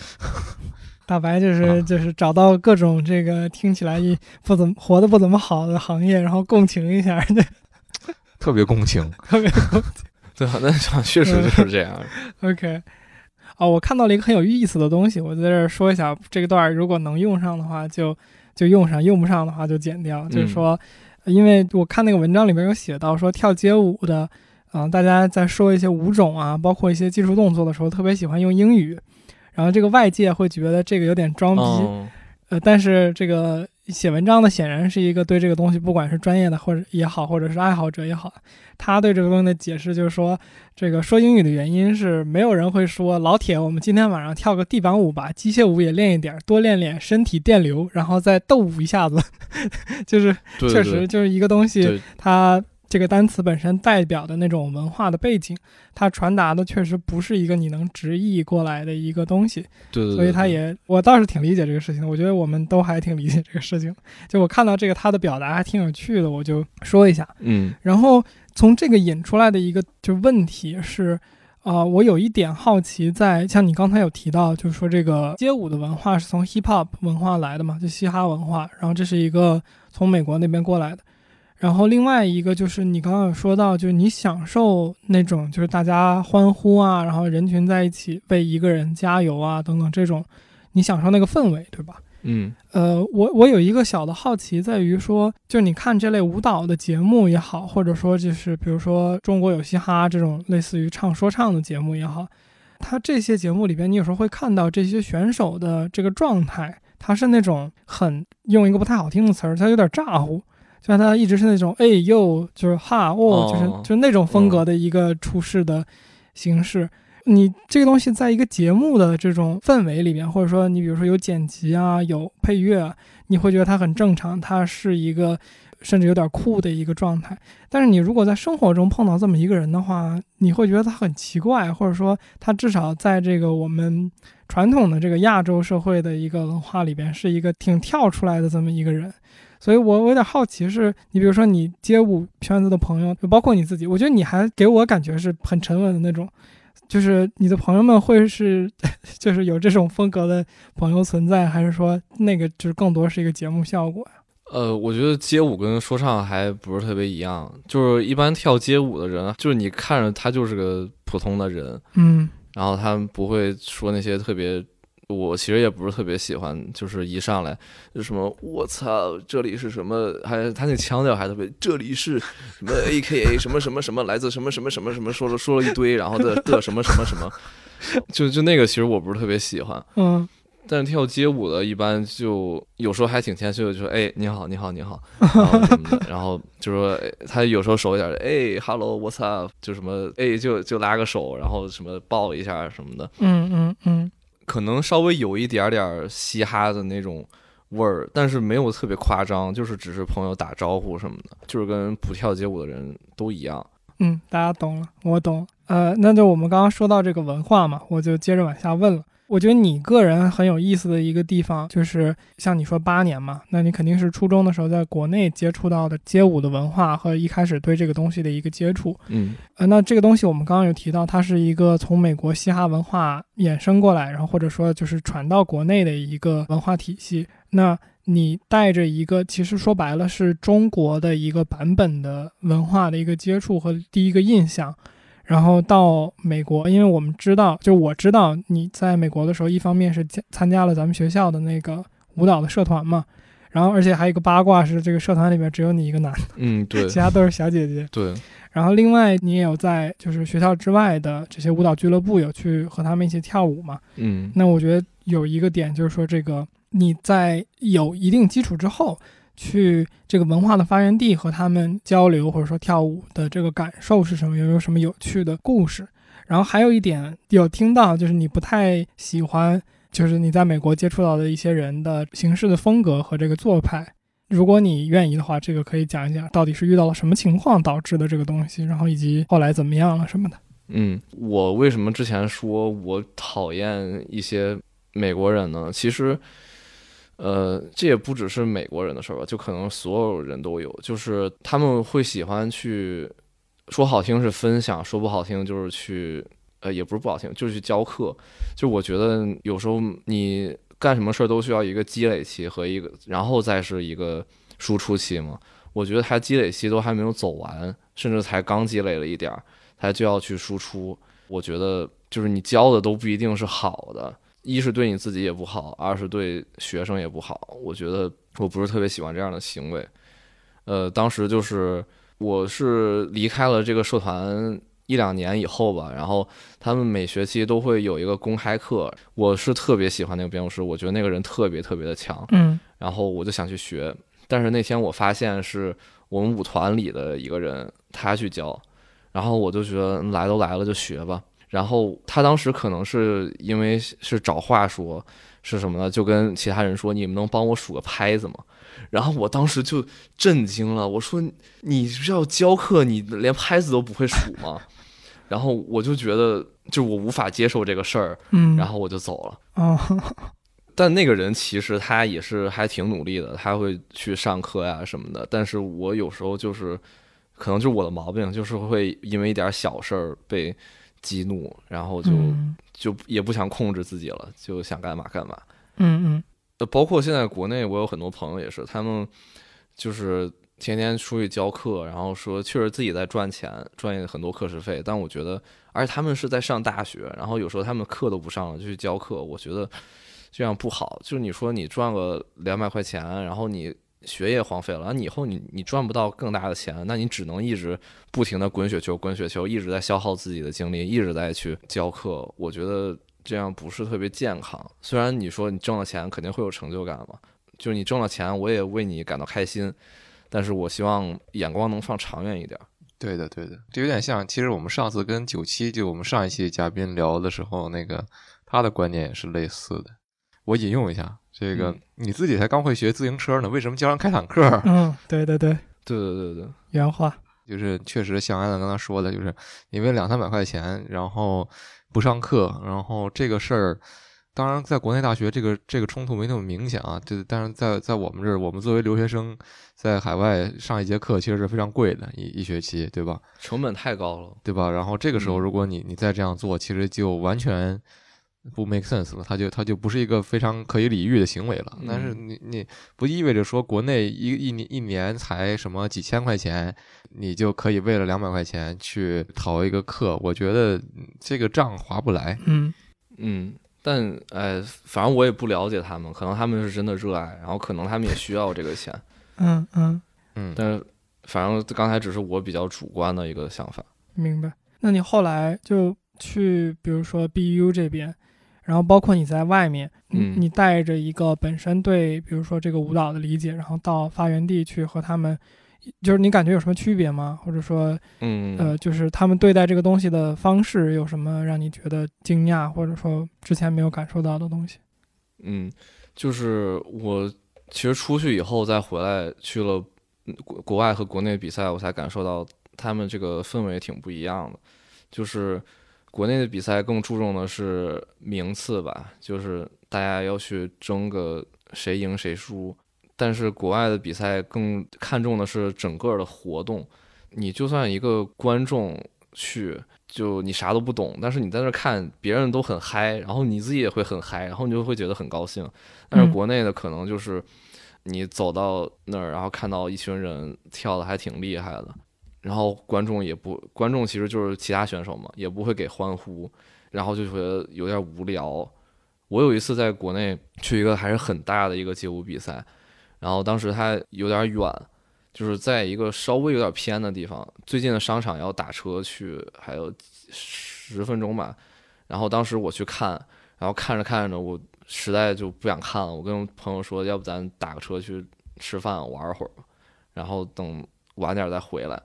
大白就是啊就是找到各种这个听起来一不怎么活的不怎么好的行业，然后共情一下，对特别共情。特别共情 对啊，那场确实就是这样。OK，哦，我看到了一个很有意思的东西，我在这儿说一下，这个段儿如果能用上的话就就用上，用不上的话就剪掉。就是说，因为我看那个文章里面有写到说跳街舞的，啊、大家在说一些舞种啊，包括一些技术动作的时候，特别喜欢用英语，然后这个外界会觉得这个有点装逼，嗯呃，但是这个写文章的显然是一个对这个东西，不管是专业的或者也好，或者是爱好者也好，他对这个东西的解释就是说，这个说英语的原因是没有人会说老铁，我们今天晚上跳个地板舞吧，机械舞也练一点，多练练身体电流，然后再斗舞一下子，就是确实就是一个东西，对，它这个单词本身代表的那种文化的背景，它传达的确实不是一个你能直译过来的一个东西。对对对，所以它也，我倒是挺理解这个事情的。我觉得我们都还挺理解这个事情。就我看到这个他的表达还挺有趣的，我就说一下。嗯然后从这个引出来的一个就问题是，啊、我有一点好奇在，像你刚才有提到，就是说这个街舞的文化是从 hip hop 文化来的嘛，就嘻哈文化，然后这是一个从美国那边过来的。然后另外一个就是你刚刚有说到，就是你享受那种就是大家欢呼啊，然后人群在一起为一个人加油啊等等这种，你享受那个氛围，对吧？嗯呃，我我有一个小的好奇在于说，就是你看这类舞蹈的节目也好，或者说就是比如说中国有嘻哈这种类似于唱说唱的节目也好，它这些节目里边，你有时候会看到这些选手的这个状态，他是那种很用一个不太好听的词儿，他有点咋呼，就像他一直是那种哎呦，就是哈哦，就是哦就是那种风格的一个出事的形式。你这个东西在一个节目的这种氛围里面，或者说你比如说有剪辑啊，有配乐啊，你会觉得它很正常，它是一个甚至有点酷的一个状态。但是你如果在生活中碰到这么一个人的话，你会觉得他很奇怪，或者说他至少在这个我们传统的这个亚洲社会的一个文化里边，是一个挺跳出来的这么一个人。所以我我有点好奇是，你比如说你街舞圈子的朋友，就包括你自己，我觉得你还给我感觉是很沉稳的那种。就是你的朋友们会是，就是有这种风格的朋友存在，还是说那个就是更多是一个节目效果呀？呃，我觉得街舞跟说唱还不是特别一样，就是一般跳街舞的人，就是你看着他就是个普通的人，嗯然后他们不会说那些特别，我其实也不是特别喜欢，就是一上来就什么我操，这里是什么，还他那腔调还特别，这里是什么 A K A 什么什么什么，来自什么什么什么什么，说了说了一堆，然后的的什么什么什么，就就那个其实我不是特别喜欢。嗯但是跳街舞的，一般就有时候还挺谦虚的，就说：“哎，你好，你好，你好。”然后什么的，然后就说哎他有时候熟一点的，哎，hello，what's up，就什么，哎，就就拉个手，然后什么抱一下什么的，嗯嗯嗯可能稍微有一点点嘻哈的那种味儿，但是没有特别夸张，就是只是朋友打招呼什么的，就是跟不跳街舞的人都一样。嗯，大家懂了，我懂。呃，那就我们刚刚说到这个文化嘛，我就接着往下问了。我觉得你个人很有意思的一个地方，就是像你说八年嘛，那你肯定是初中的时候在国内接触到的街舞的文化和一开始对这个东西的一个接触。嗯呃，那这个东西我们刚刚有提到，它是一个从美国嘻哈文化衍生过来，然后或者说就是传到国内的一个文化体系。那你带着一个，其实说白了是中国的一个版本的文化的一个接触和第一个印象，然后到美国，因为我们知道，就我知道你在美国的时候，一方面是加参加了咱们学校的那个舞蹈的社团嘛，然后而且还有一个八卦是这个社团里面只有你一个男的，嗯，对其他都是小姐姐。对，然后另外你也有在就是学校之外的这些舞蹈俱乐部有去和他们一起跳舞嘛？嗯那我觉得有一个点就是说，这个你在有一定基础之后，去这个文化的发源地和他们交流或者说跳舞的这个感受是什么？有没有什么有趣的故事？然后还有一点有听到就是你不太喜欢，就是你在美国接触到的一些人的行事的风格和这个做派。如果你愿意的话，这个可以讲一讲到底是遇到了什么情况导致的这个东西，然后以及后来怎么样了什么的。嗯，我为什么之前说我讨厌一些美国人呢？其实，呃，这也不只是美国人的事儿吧，就可能所有人都有，就是他们会喜欢去说好听是分享，说不好听就是去，呃，也不是不好听，就是去教课。就我觉得有时候你干什么事儿都需要一个积累期和一个，然后再是一个输出期嘛。我觉得他积累期都还没有走完，甚至才刚积累了一点儿，他就要去输出。我觉得就是你教的都不一定是好的，一是对你自己也不好，二是对学生也不好。我觉得我不是特别喜欢这样的行为。呃，当时就是我是离开了这个社团一两年以后吧，然后他们每学期都会有一个公开课，我是特别喜欢那个编舞师，我觉得那个人特别特别的强，嗯然后我就想去学，但是那天我发现是我们舞团里的一个人他去教，然后我就觉得来都来了就学吧。然后他当时可能是因为是找话说，是什么呢？就跟其他人说：“你们能帮我数个拍子吗？”然后我当时就震惊了，我说：“你是要教课，你连拍子都不会数吗？” 然后我就觉得，就我无法接受这个事儿，嗯，然后我就走了。哦，但那个人其实他也是还挺努力的，他会去上课呀什么的。但是我有时候就是，可能就是我的毛病，就是会因为一点小事儿被激怒，然后就、嗯就也不想控制自己了，就想干嘛干嘛。嗯嗯呃，包括现在国内，我有很多朋友也是，他们就是天天出去教课，然后说确实自己在赚钱，赚很多课时费，但我觉得，而且他们是在上大学，然后有时候他们课都不上了就去教课，我觉得这样不好。就是你说你赚个两百块钱，然后你学业荒废了，你以后你你赚不到更大的钱，那你只能一直不停的滚雪球，滚雪球，一直在消耗自己的精力，一直在去教课。我觉得这样不是特别健康。虽然你说你挣了钱肯定会有成就感嘛，就是你挣了钱，我也为你感到开心，但是我希望眼光能放长远一点。对的，对的，这有点像。其实我们上次跟九七，就我们上一期嘉宾聊的时候，那个他的观点也是类似的。我引用一下，这个、嗯你自己才刚会学自行车呢，为什么教人开坦克？嗯，对对对，对对对对，原话，就是确实像艾伦刚才说的，就是因为两三百块钱，然后不上课，然后这个事儿，当然在国内大学这个这个冲突没那么明显啊，这但是在在我们这儿，我们作为留学生，在海外上一节课其实是非常贵的，一一学期，对吧？成本太高了。对吧？然后这个时候，嗯如果你你再这样做，其实就完全不 make sense 了，它就它就不是一个非常可以理喻的行为了。但是嗯你你不意味着说国内一一年一年才什么几千块钱，你就可以为了两百块钱去逃一个课？我觉得嗯这个账划不来。嗯嗯，但哎，反正我也不了解他们，可能他们是真的热爱，然后可能他们也需要这个钱，嗯嗯，嗯，但是反正刚才只是我比较主观的一个想法。明白。那你后来就去，比如说 BU 这边，然后包括你在外面，你嗯你带着一个本身对，比如说这个舞蹈的理解，然后到发源地去和他们，就是你感觉有什么区别吗？或者说，嗯，呃，就是他们对待这个东西的方式有什么让你觉得惊讶，或者说之前没有感受到的东西？嗯，就是我其实出去以后再回来去了嗯国国外和国内比赛，我才感受到他们这个氛围挺不一样的。就是国内的比赛更注重的是名次吧，就是大家要去争个谁赢谁输。但是国外的比赛更看重的是整个的活动。你就算一个观众去，就你啥都不懂，但是你在那儿看，别人都很嗨，然后你自己也会很嗨，然后你就会觉得很高兴。但是嗯国内的可能就是你走到那儿，然后看到一群人跳的还挺厉害的，然后观众也不，观众其实就是其他选手嘛，也不会给欢呼，然后就觉得有点无聊。我有一次在国内去一个还是很大的一个街舞比赛，然后当时它有点远，就是在一个稍微有点偏的地方，最近的商场要打车去，还有十分钟吧。然后当时我去看，然后看着看着，我实在就不想看了。我跟朋友说，要不咱打个车去吃饭玩会儿，然后等晚点再回来。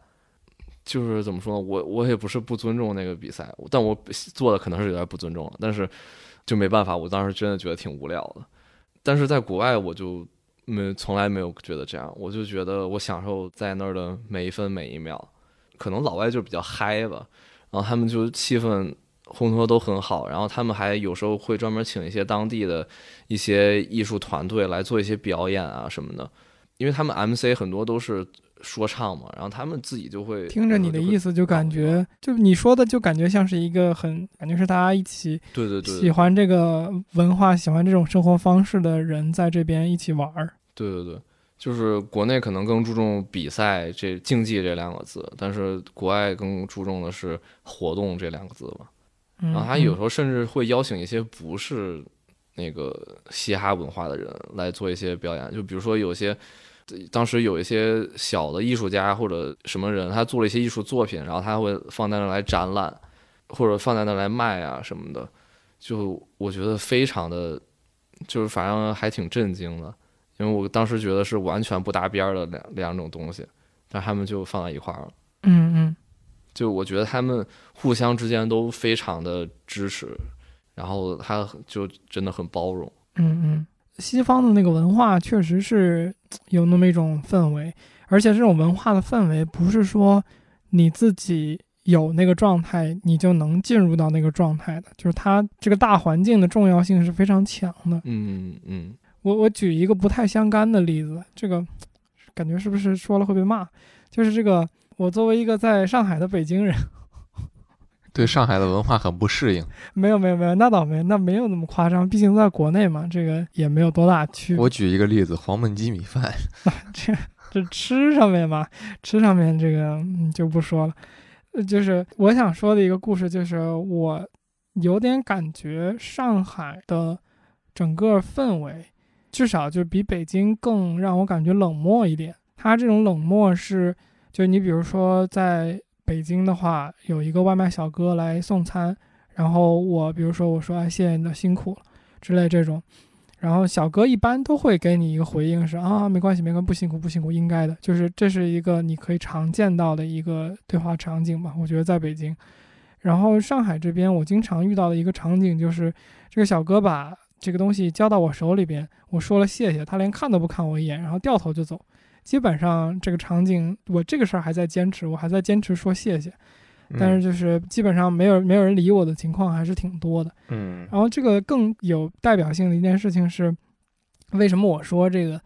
就是怎么说呢，我我也不是不尊重那个比赛，但我做的可能是有点不尊重了，但是就没办法，我当时真的觉得挺无聊的。但是在国外，我就没从来没有觉得这样，我就觉得我享受在那儿的每一分每一秒。可能老外就比较嗨吧，然后他们就气氛烘托都很好，然后他们还有时候会专门请一些当地的一些艺术团队来做一些表演啊什么的，因为他们 MC 很多都是说唱嘛，然后他们自己就会听着你的意思，就感觉就你说的，就感觉像是一个很感觉是大家一起对对对喜欢这个文化、喜欢这种生活方式的人在这边一起玩儿。对对对，就是国内可能更注重比赛这竞技这两个字，但是国外更注重的是活动这两个字吧。嗯，然后他有时候甚至会邀请一些不是那个嘻哈文化的人来做一些表演，就比如说有些当时有一些小的艺术家或者什么人，他做了一些艺术作品，然后他会放在那来展览，或者放在那来卖啊什么的，就我觉得非常的，就是反正还挺震惊的，因为我当时觉得是完全不搭边儿的两两种东西，但他们就放在一块儿了。嗯嗯就我觉得他们互相之间都非常的支持，然后他就真的很包容。嗯嗯，西方的那个文化确实是有那么一种氛围，而且这种文化的氛围不是说你自己有那个状态，你就能进入到那个状态的，就是它这个大环境的重要性是非常强的。嗯嗯，我我举一个不太相干的例子，这个感觉是不是说了会被骂？就是这个，我作为一个在上海的北京人，对上海的文化很不适应。没有没有没有，那倒没，那没有那么夸张，毕竟在国内嘛，这个也没有多大区别。我举一个例子，黄焖鸡米饭，这这吃上面嘛，吃上面这个嗯就不说了。呃就是我想说的一个故事，就是我有点感觉上海的整个氛围，至少就比北京更让我感觉冷漠一点。它这种冷漠是，就你比如说在北京的话，有一个外卖小哥来送餐，然后我比如说我说啊谢谢你的辛苦之类这种，然后小哥一般都会给你一个回应是啊没关系没关系不辛苦不辛苦应该的，就是这是一个你可以常见到的一个对话场景吧，我觉得在北京。然后上海这边我经常遇到的一个场景就是这个小哥把这个东西交到我手里边，我说了谢谢，他连看都不看我一眼，然后掉头就走。基本上这个场景，我这个事儿还在坚持，我还在坚持说谢谢，但是就是基本上没有没有人理我的情况还是挺多的。嗯然后这个更有代表性的一件事情是，为什么我说这个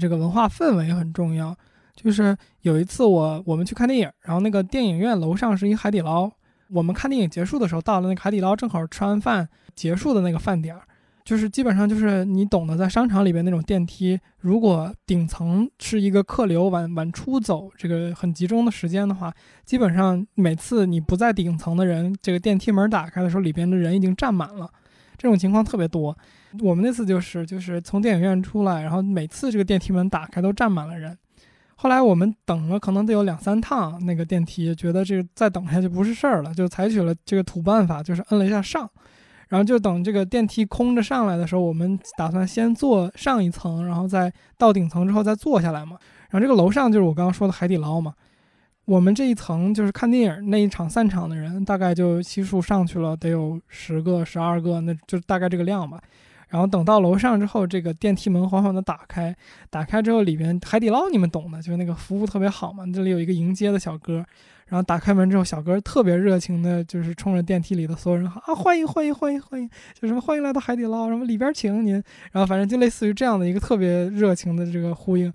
这个文化氛围很重要？就是有一次我我们去看电影，然后那个电影院楼上是一海底捞，我们看电影结束的时候到了那个海底捞，正好吃完饭结束的那个饭点儿。就是基本上就是你懂得，在商场里边那种电梯，如果顶层是一个客流往往出走这个很集中的时间的话，基本上每次你不在顶层的人，这个电梯门打开的时候，里边的人已经站满了，这种情况特别多。我们那次就是就是从电影院出来，然后每次这个电梯门打开都站满了人。后来我们等了可能得有两三趟那个电梯，觉得这个再等下去不是事儿了，就采取了这个土办法，就是摁了一下上。然后就等这个电梯空着上来的时候，我们打算先坐上一层，然后再到顶层之后再坐下来嘛。然后这个楼上就是我刚刚说的海底捞嘛。我们这一层就是看电影那一场散场的人，大概就悉数上去了，得有十个、十二个，那就大概这个量吧。然后等到楼上之后，这个电梯门缓缓的打开，打开之后里边海底捞你们懂的，就是那个服务特别好嘛，这里有一个迎接的小哥，然后打开门之后，小哥特别热情的，就是冲着电梯里的所有人喊啊欢迎欢迎欢迎欢迎，就什么欢迎来到海底捞，什么里边请您，然后反正就类似于这样的一个特别热情的这个呼应，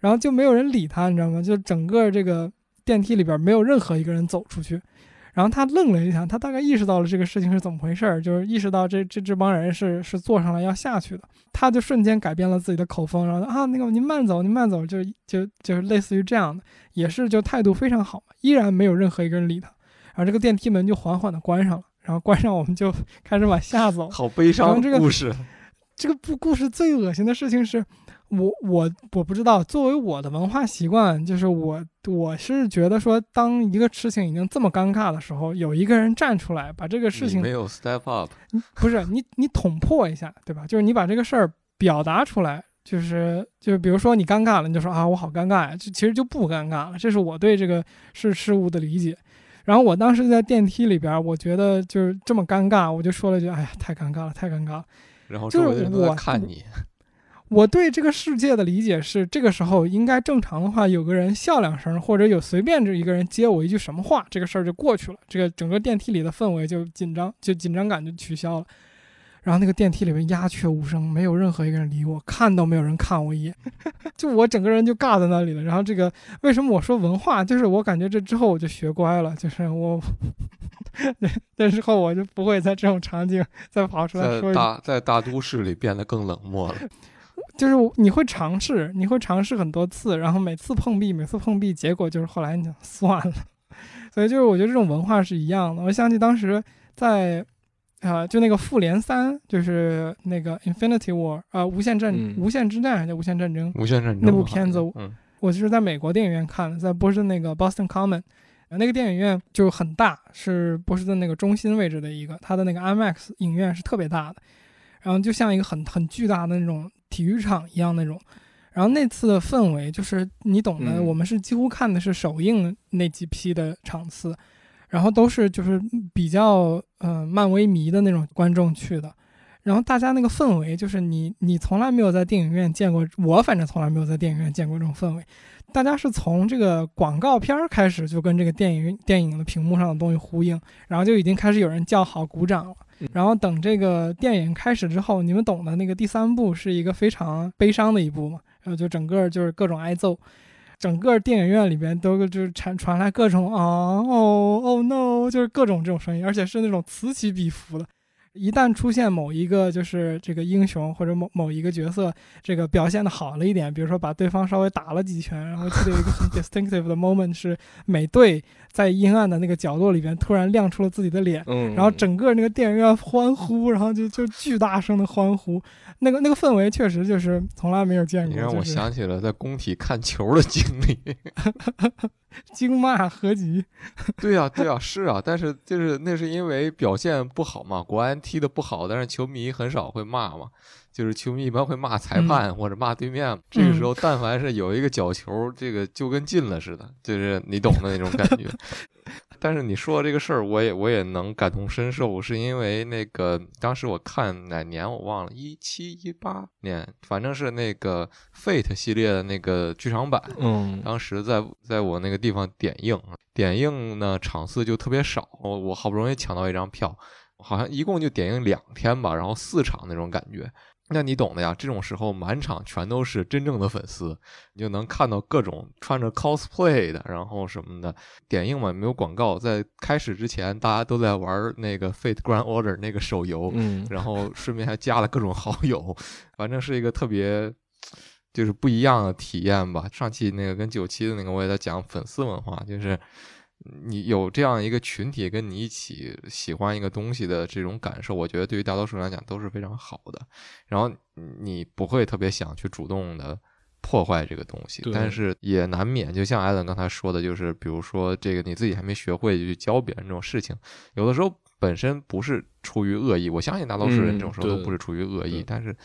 然后就没有人理他，你知道吗？就整个这个电梯里边没有任何一个人走出去。然后他愣了一下，他大概意识到了这个事情是怎么回事儿，就是意识到这这这帮人是是坐上来要下去的，他就瞬间改变了自己的口风，然后啊那个您慢走，您慢走，就就就是类似于这样的，也是就态度非常好，依然没有任何一个人理他，然后这个电梯门就缓缓的关上了，然后关上我们就开始往下走，好悲。伤这个的故事。这个故故事最恶心的事情是，我我我不知道，作为我的文化习惯，就是我我是觉得说，当一个事情已经这么尴尬的时候，有一个人站出来把这个事情没有 step up，不是你你捅破一下，对吧？就是你把这个事儿表达出来，就是就是比如说你尴尬了，你就说啊我好尴尬呀，就其实就不尴尬了。这是我对这个事事物的理解。然后我当时在电梯里边，我觉得就是这么尴尬，我就说了一句：“哎呀，太尴尬了，太尴尬了。”然后就是周围都在我看你，我对这个世界的理解是，这个时候应该正常的话，有个人笑两声，或者有随便这一个人接我一句什么话，这个事儿就过去了，这个整个电梯里的氛围就紧张，就紧张感就取消了。然后那个电梯里面鸦雀无声，没有任何一个人理我，看都没有人看我一眼，就我整个人就尬在那里了。然后这个为什么我说文化，就是我感觉这之后我就学乖了，就是我，那之后我就不会在这种场景再跑出来说一大在大都市里变得更冷漠了。就是你会尝试，你会尝试很多次，然后每次碰壁，每次碰壁，结果就是后来你就算了。所以就是我觉得这种文化是一样的。我想起当时在，呃，就那个复联三，就是那个 Infinity War，呃，无限战、嗯无限之战还是叫无限战争？无限战争那部片子嗯，我就是在美国电影院看的，在波士顿那个 Boston Common，呃那个电影院就很大，是波士顿那个中心位置的一个，它的那个 IMAX 影院是特别大的，然后就像一个很很巨大的那种体育场一样那种。然后那次的氛围就是你懂的，嗯我们是几乎看的是首映那几批的场次，然后都是就是比较呃漫威迷的那种观众去的，然后大家那个氛围就是你你从来没有在电影院见过，我反正从来没有在电影院见过这种氛围。大家是从这个广告片儿开始就跟这个电影电影的屏幕上的东西呼应，然后就已经开始有人叫好鼓掌了。然后等这个电影开始之后，你们懂的那个第三部是一个非常悲伤的一部嘛，然后就整个就是各种挨揍，整个电影院里边都就是传传来各种啊哦哦 no，就是各种这种声音，而且是那种此起彼伏的。一旦出现某一个就是这个英雄或者某某一个角色，这个表现的好了一点，比如说把对方稍微打了几拳，然后记得有一个很 distinctive 的 moment 是美队在阴暗的那个角落里边突然亮出了自己的脸，嗯，然后整个那个电影院欢呼，然后就就巨大声的欢呼，那个那个氛围确实就是从来没有见过，你让我想起了在工体看球的经历。惊骂合集，对呀、对呀、是啊，但是就是那是因为表现不好嘛，国安踢的不好，但是球迷很少会骂嘛，就是球迷一般会骂裁判或者骂对面。这个时候，但凡是有一个角球，这个就跟进了似的，就是你懂的那种感觉。但是你说这个事儿，我也我也能感同身受，是因为那个当时我看哪年我忘了，一七一八年，反正是那个 Fate 系列的那个剧场版，嗯当时在在我那个地方点映，点映呢场次就特别少，我我好不容易抢到一张票，好像一共就点映两天吧，然后四场那种感觉。那你懂的呀，这种时候满场全都是真正的粉丝，你就能看到各种穿着 cosplay 的，然后什么的。点映嘛，没有广告，在开始之前大家都在玩那个 Fate Grand Order 那个手游，嗯然后顺便还加了各种好友，反正是一个特别就是不一样的体验吧。上期那个跟九七的那个我也在讲粉丝文化，就是你有这样一个群体跟你一起喜欢一个东西的这种感受，我觉得对于大多数人来讲都是非常好的。然后你不会特别想去主动的。破坏这个东西，但是也难免，就像艾伦刚才说的，就是比如说这个你自己还没学会就去教别人这种事情，有的时候本身不是出于恶意，我相信大多数人嗯这种时候都不是出于恶意，对但是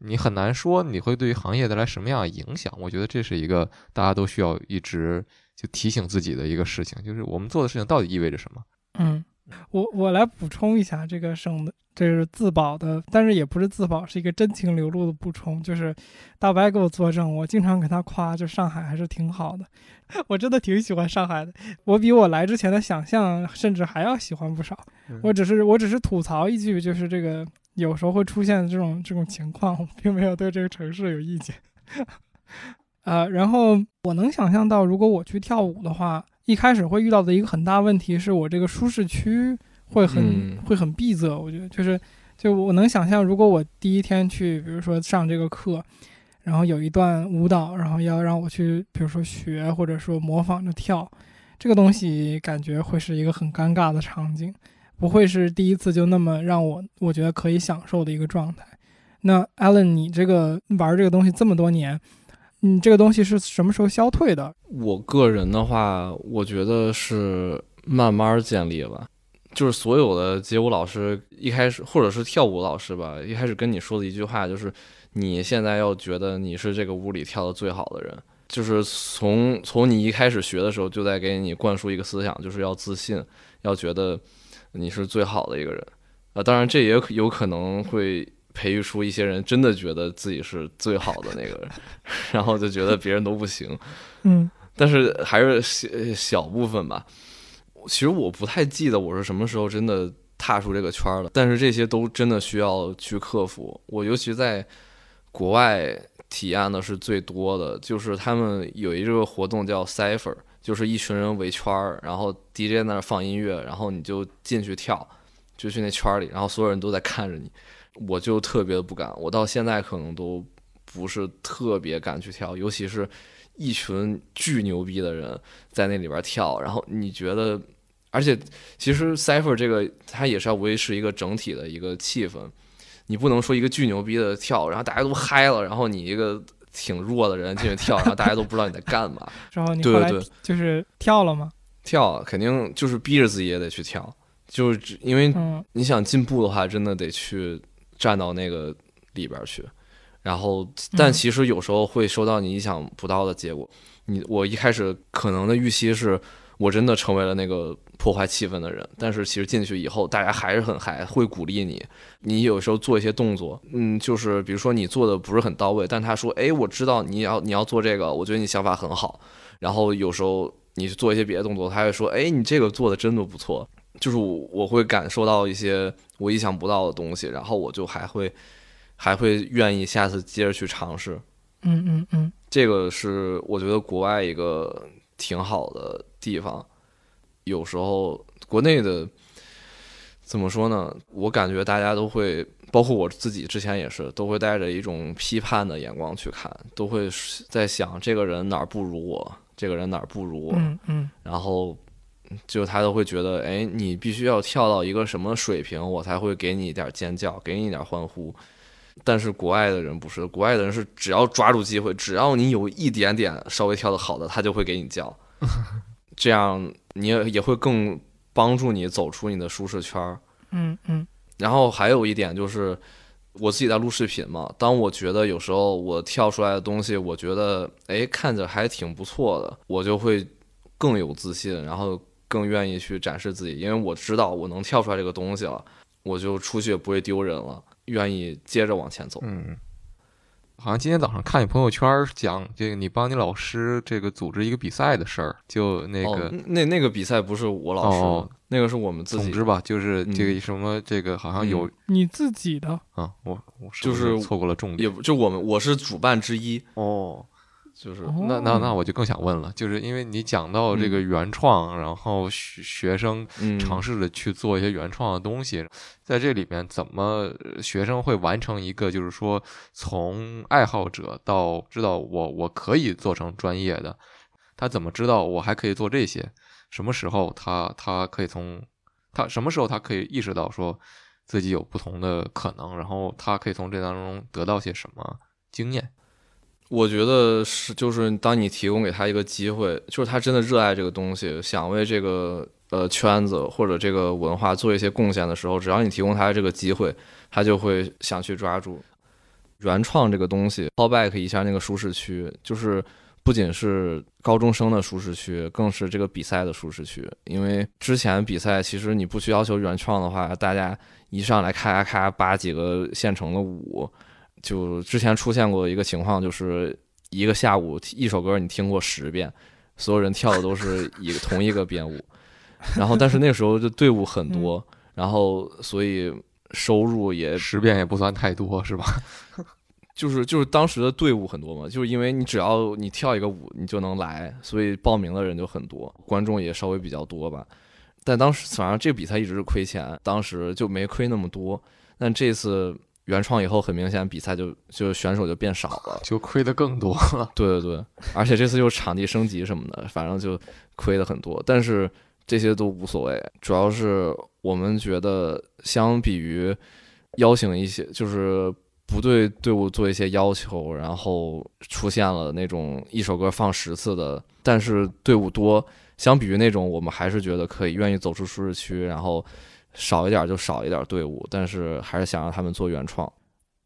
你很难说你会对于行业带来什么样的影响。我觉得这是一个大家都需要一直就提醒自己的一个事情，就是我们做的事情到底意味着什么。嗯，我我来补充一下这个省的，这是自保的，但是也不是自保，是一个真情流露的补充。就是大白给我作证，我经常给他夸，就上海还是挺好的，我真的挺喜欢上海的，我比我来之前的想象甚至还要喜欢不少。我只是我只是吐槽一句，就是这个有时候会出现这种这种情况，我并没有对这个城市有意见。呃，然后我能想象到，如果我去跳舞的话，一开始会遇到的一个很大问题是我这个舒适区会很、嗯会很闭塞。我觉得就是，就我能想象，如果我第一天去，比如说上这个课，然后有一段舞蹈，然后要让我去，比如说学或者说模仿着跳，这个东西感觉会是一个很尴尬的场景，不会是第一次就那么让我我觉得可以享受的一个状态。那 Alan，你这个玩这个东西这么多年，你这个东西是什么时候消退的？我个人的话，我觉得是慢慢建立了。就是所有的街舞老师一开始，或者是跳舞老师吧，一开始跟你说的一句话就是：你现在要觉得你是这个屋里跳的最好的人。就是从从你一开始学的时候，就在给你灌输一个思想，就是要自信，要觉得你是最好的一个人。啊，当然这也有可能会培育出一些人真的觉得自己是最好的那个人，然后就觉得别人都不行。嗯但是还是小小部分吧。其实我不太记得我是什么时候真的踏出这个圈儿了，但是这些都真的需要去克服。我尤其在国外体验的是最多的，就是他们有一个活动叫 Cipher，就是一群人围圈儿，然后 DJ 在那儿放音乐，然后你就进去跳，就去那圈儿里，然后所有人都在看着你。我就特别的不敢，我到现在可能都不是特别敢去跳，尤其是一群巨牛逼的人在那里边跳，然后你觉得，而且其实 cipher 这个它也是要维持一个整体的一个气氛，你不能说一个巨牛逼的跳，然后大家都嗨了，然后你一个挺弱的人进去跳，然后大家都不知道你在干嘛，然后你对对对就是跳了吗？跳肯定就是逼着自己也得去跳，就是因为嗯你想进步的话，真的得去站到那个里边儿去。然后，但嗯其实有时候会收到你意想不到的结果。你我一开始可能的预期是我真的成为了那个破坏气氛的人，但是其实进去以后，大家还是很嗨，会鼓励你。你有时候做一些动作，嗯，就是比如说你做的不是很到位，但他说，哎，我知道你要你要做这个，我觉得你想法很好。然后有时候你去做一些别的动作，他会说，哎，你这个做的真的不错。就是我我会感受到一些我意想不到的东西，然后我就还会还会愿意下次接着去尝试。嗯嗯嗯这个是我觉得国外一个挺好的地方。有时候国内的怎么说呢？我感觉大家都会，包括我自己之前也是，都会带着一种批判的眼光去看，都会在想这个人哪儿不如我，这个人哪儿不如我。嗯嗯然后就他都会觉得，哎，你必须要跳到一个什么水平，我才会给你一点尖叫，给你一点欢呼。但是国外的人不是，国外的人是只要抓住机会，只要你有一点点稍微跳得好的，他就会给你叫，这样你也也会更帮助你走出你的舒适圈儿。嗯嗯然后还有一点就是，我自己在录视频嘛，当我觉得有时候我跳出来的东西，我觉得哎看着还挺不错的，我就会更有自信，然后更愿意去展示自己，因为我知道我能跳出来这个东西了，我就出去也不会丢人了，愿意接着往前走。嗯，好像今天早上看你朋友圈讲这个，你帮你老师这个组织一个比赛的事儿，就那哦个，那那个比赛不是我老师，哦那个是我们自己总之吧，就是嗯这个什么这个好像有你自己的啊，我我是不就是错过了重点也就我们我是主办之一，哦。就是哦那那那我就更想问了，就是因为你讲到这个原创，然后学学生嗯尝试着去做一些原创的东西，在这里面怎么呃学生会完成一个，就是说从爱好者到知道我我可以做成专业的，他怎么知道我还可以做这些？什么时候他他可以从他什么时候他可以意识到说自己有不同的可能，然后他可以从这当中得到些什么经验？我觉得是，就是当你提供给他一个机会，就是他真的热爱这个东西，想为这个呃圈子或者这个文化做一些贡献的时候，只要你提供他这个机会，他就会想去抓住。原创这个东西，fall back 一下那个舒适区，就是不仅是高中生的舒适区，更是这个比赛的舒适区。因为之前比赛其实你不去要求原创的话，大家一上来咔咔咔扒几个现成的舞，就之前出现过一个情况，就是一个下午一首歌你听过十遍，所有人跳的都是一个同一个编舞，然后但是那时候就队伍很多，然后所以收入也十遍也不算太多，是吧？就是就是当时的队伍很多嘛，就是因为你只要你跳一个舞你就能来，所以报名的人就很多，观众也稍微比较多吧。但当时反正这个比赛一直是亏钱，当时就没亏那么多。但这次原创以后，很明显比赛就就选手就变少了。就亏的更多了。对对对，而且这次又场地升级什么的，反正就亏的很多。但是这些都无所谓，主要是我们觉得，相比于邀请一些，就是不对队伍做一些要求，然后出现了那种一首歌放十次的，但是队伍多，相比于那种，我们还是觉得可以愿意走出舒适区，然后少一点就少一点队伍，但是还是想让他们做原创。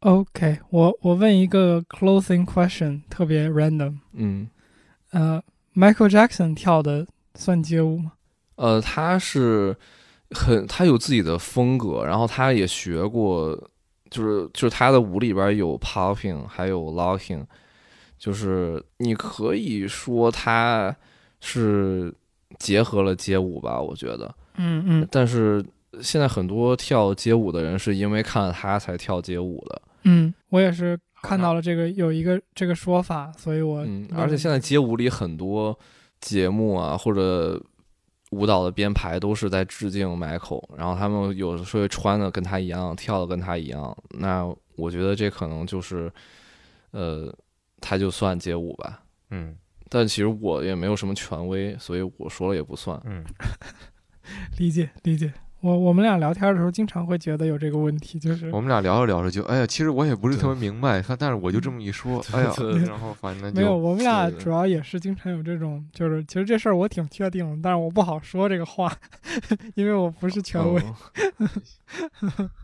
OK，我我问一个 closing question，特别 random。嗯，呃，Michael Jackson 跳的算街舞吗？呃，他是很他有自己的风格，然后他也学过就是就是他的舞里边有 popping，还有 locking，就是你可以说他是结合了街舞吧，我觉得。嗯嗯但是现在很多跳街舞的人是因为看了他才跳街舞的，嗯，我也是看到了这个有一个这个说法，所以我嗯，而且现在街舞里很多节目啊或者舞蹈的编排都是在致敬 Michael，然后他们有的时候穿的跟他一样，跳的跟他一样，那我觉得这可能就是，呃，他就算街舞吧。嗯但其实我也没有什么权威，所以我说了也不算。嗯，理 解理解。我我们俩聊天的时候，经常会觉得有这个问题，就是我们俩聊着聊着就，哎呀，其实我也不是特别明白，他但是我就这么一说，哎呀，然后反正没有，我们俩主要也是经常有这种，就是其实这事儿我挺确定的，但是我不好说这个话，因为我不是权威。嗯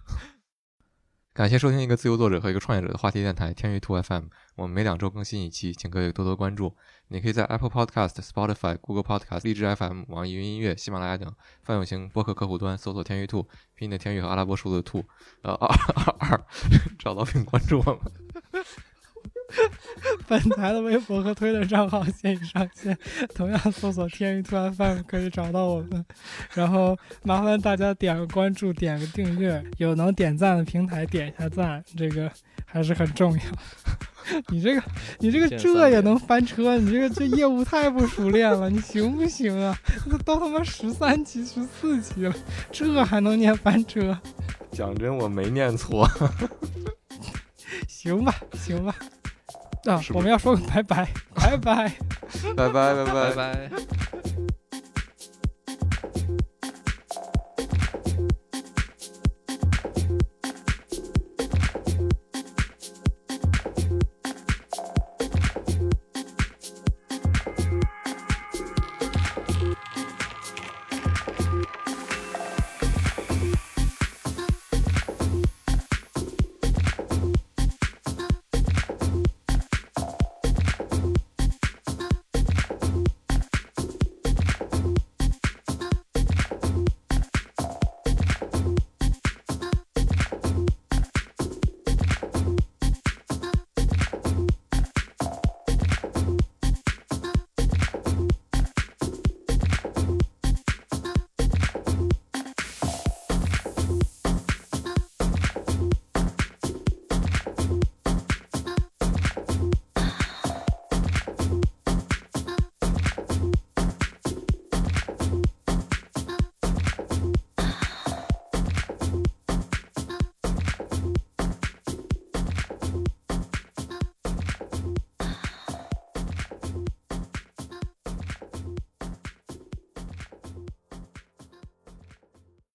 感谢收听一个自由作者和一个创业者的话题电台天娱兔 FM，我们每两周更新一期，请各位多多关注。你可以在 Apple Podcast、Spotify、Google Podcast、荔枝 FM、网易云音乐、喜马拉雅等泛用型播客客户端搜索“天娱兔”，拼音的天娱和阿拉伯数字的兔，呃二二二，找到并关注我们。本台的微博和推特账号现已上线，同样搜索“天娱突然 FM” 可以找到我们。然后麻烦大家点个关注，点个订阅，有能点赞的平台点一下赞，这个还是很重要。你这个，你这个这也能翻车？你这个这业务太不熟练了，你行不行啊？这都他妈十三期、十四期了，这还能念翻车？讲真，我没念错。行吧，行吧。啊，是是我们要说个 拜拜，拜拜。拜拜拜拜拜。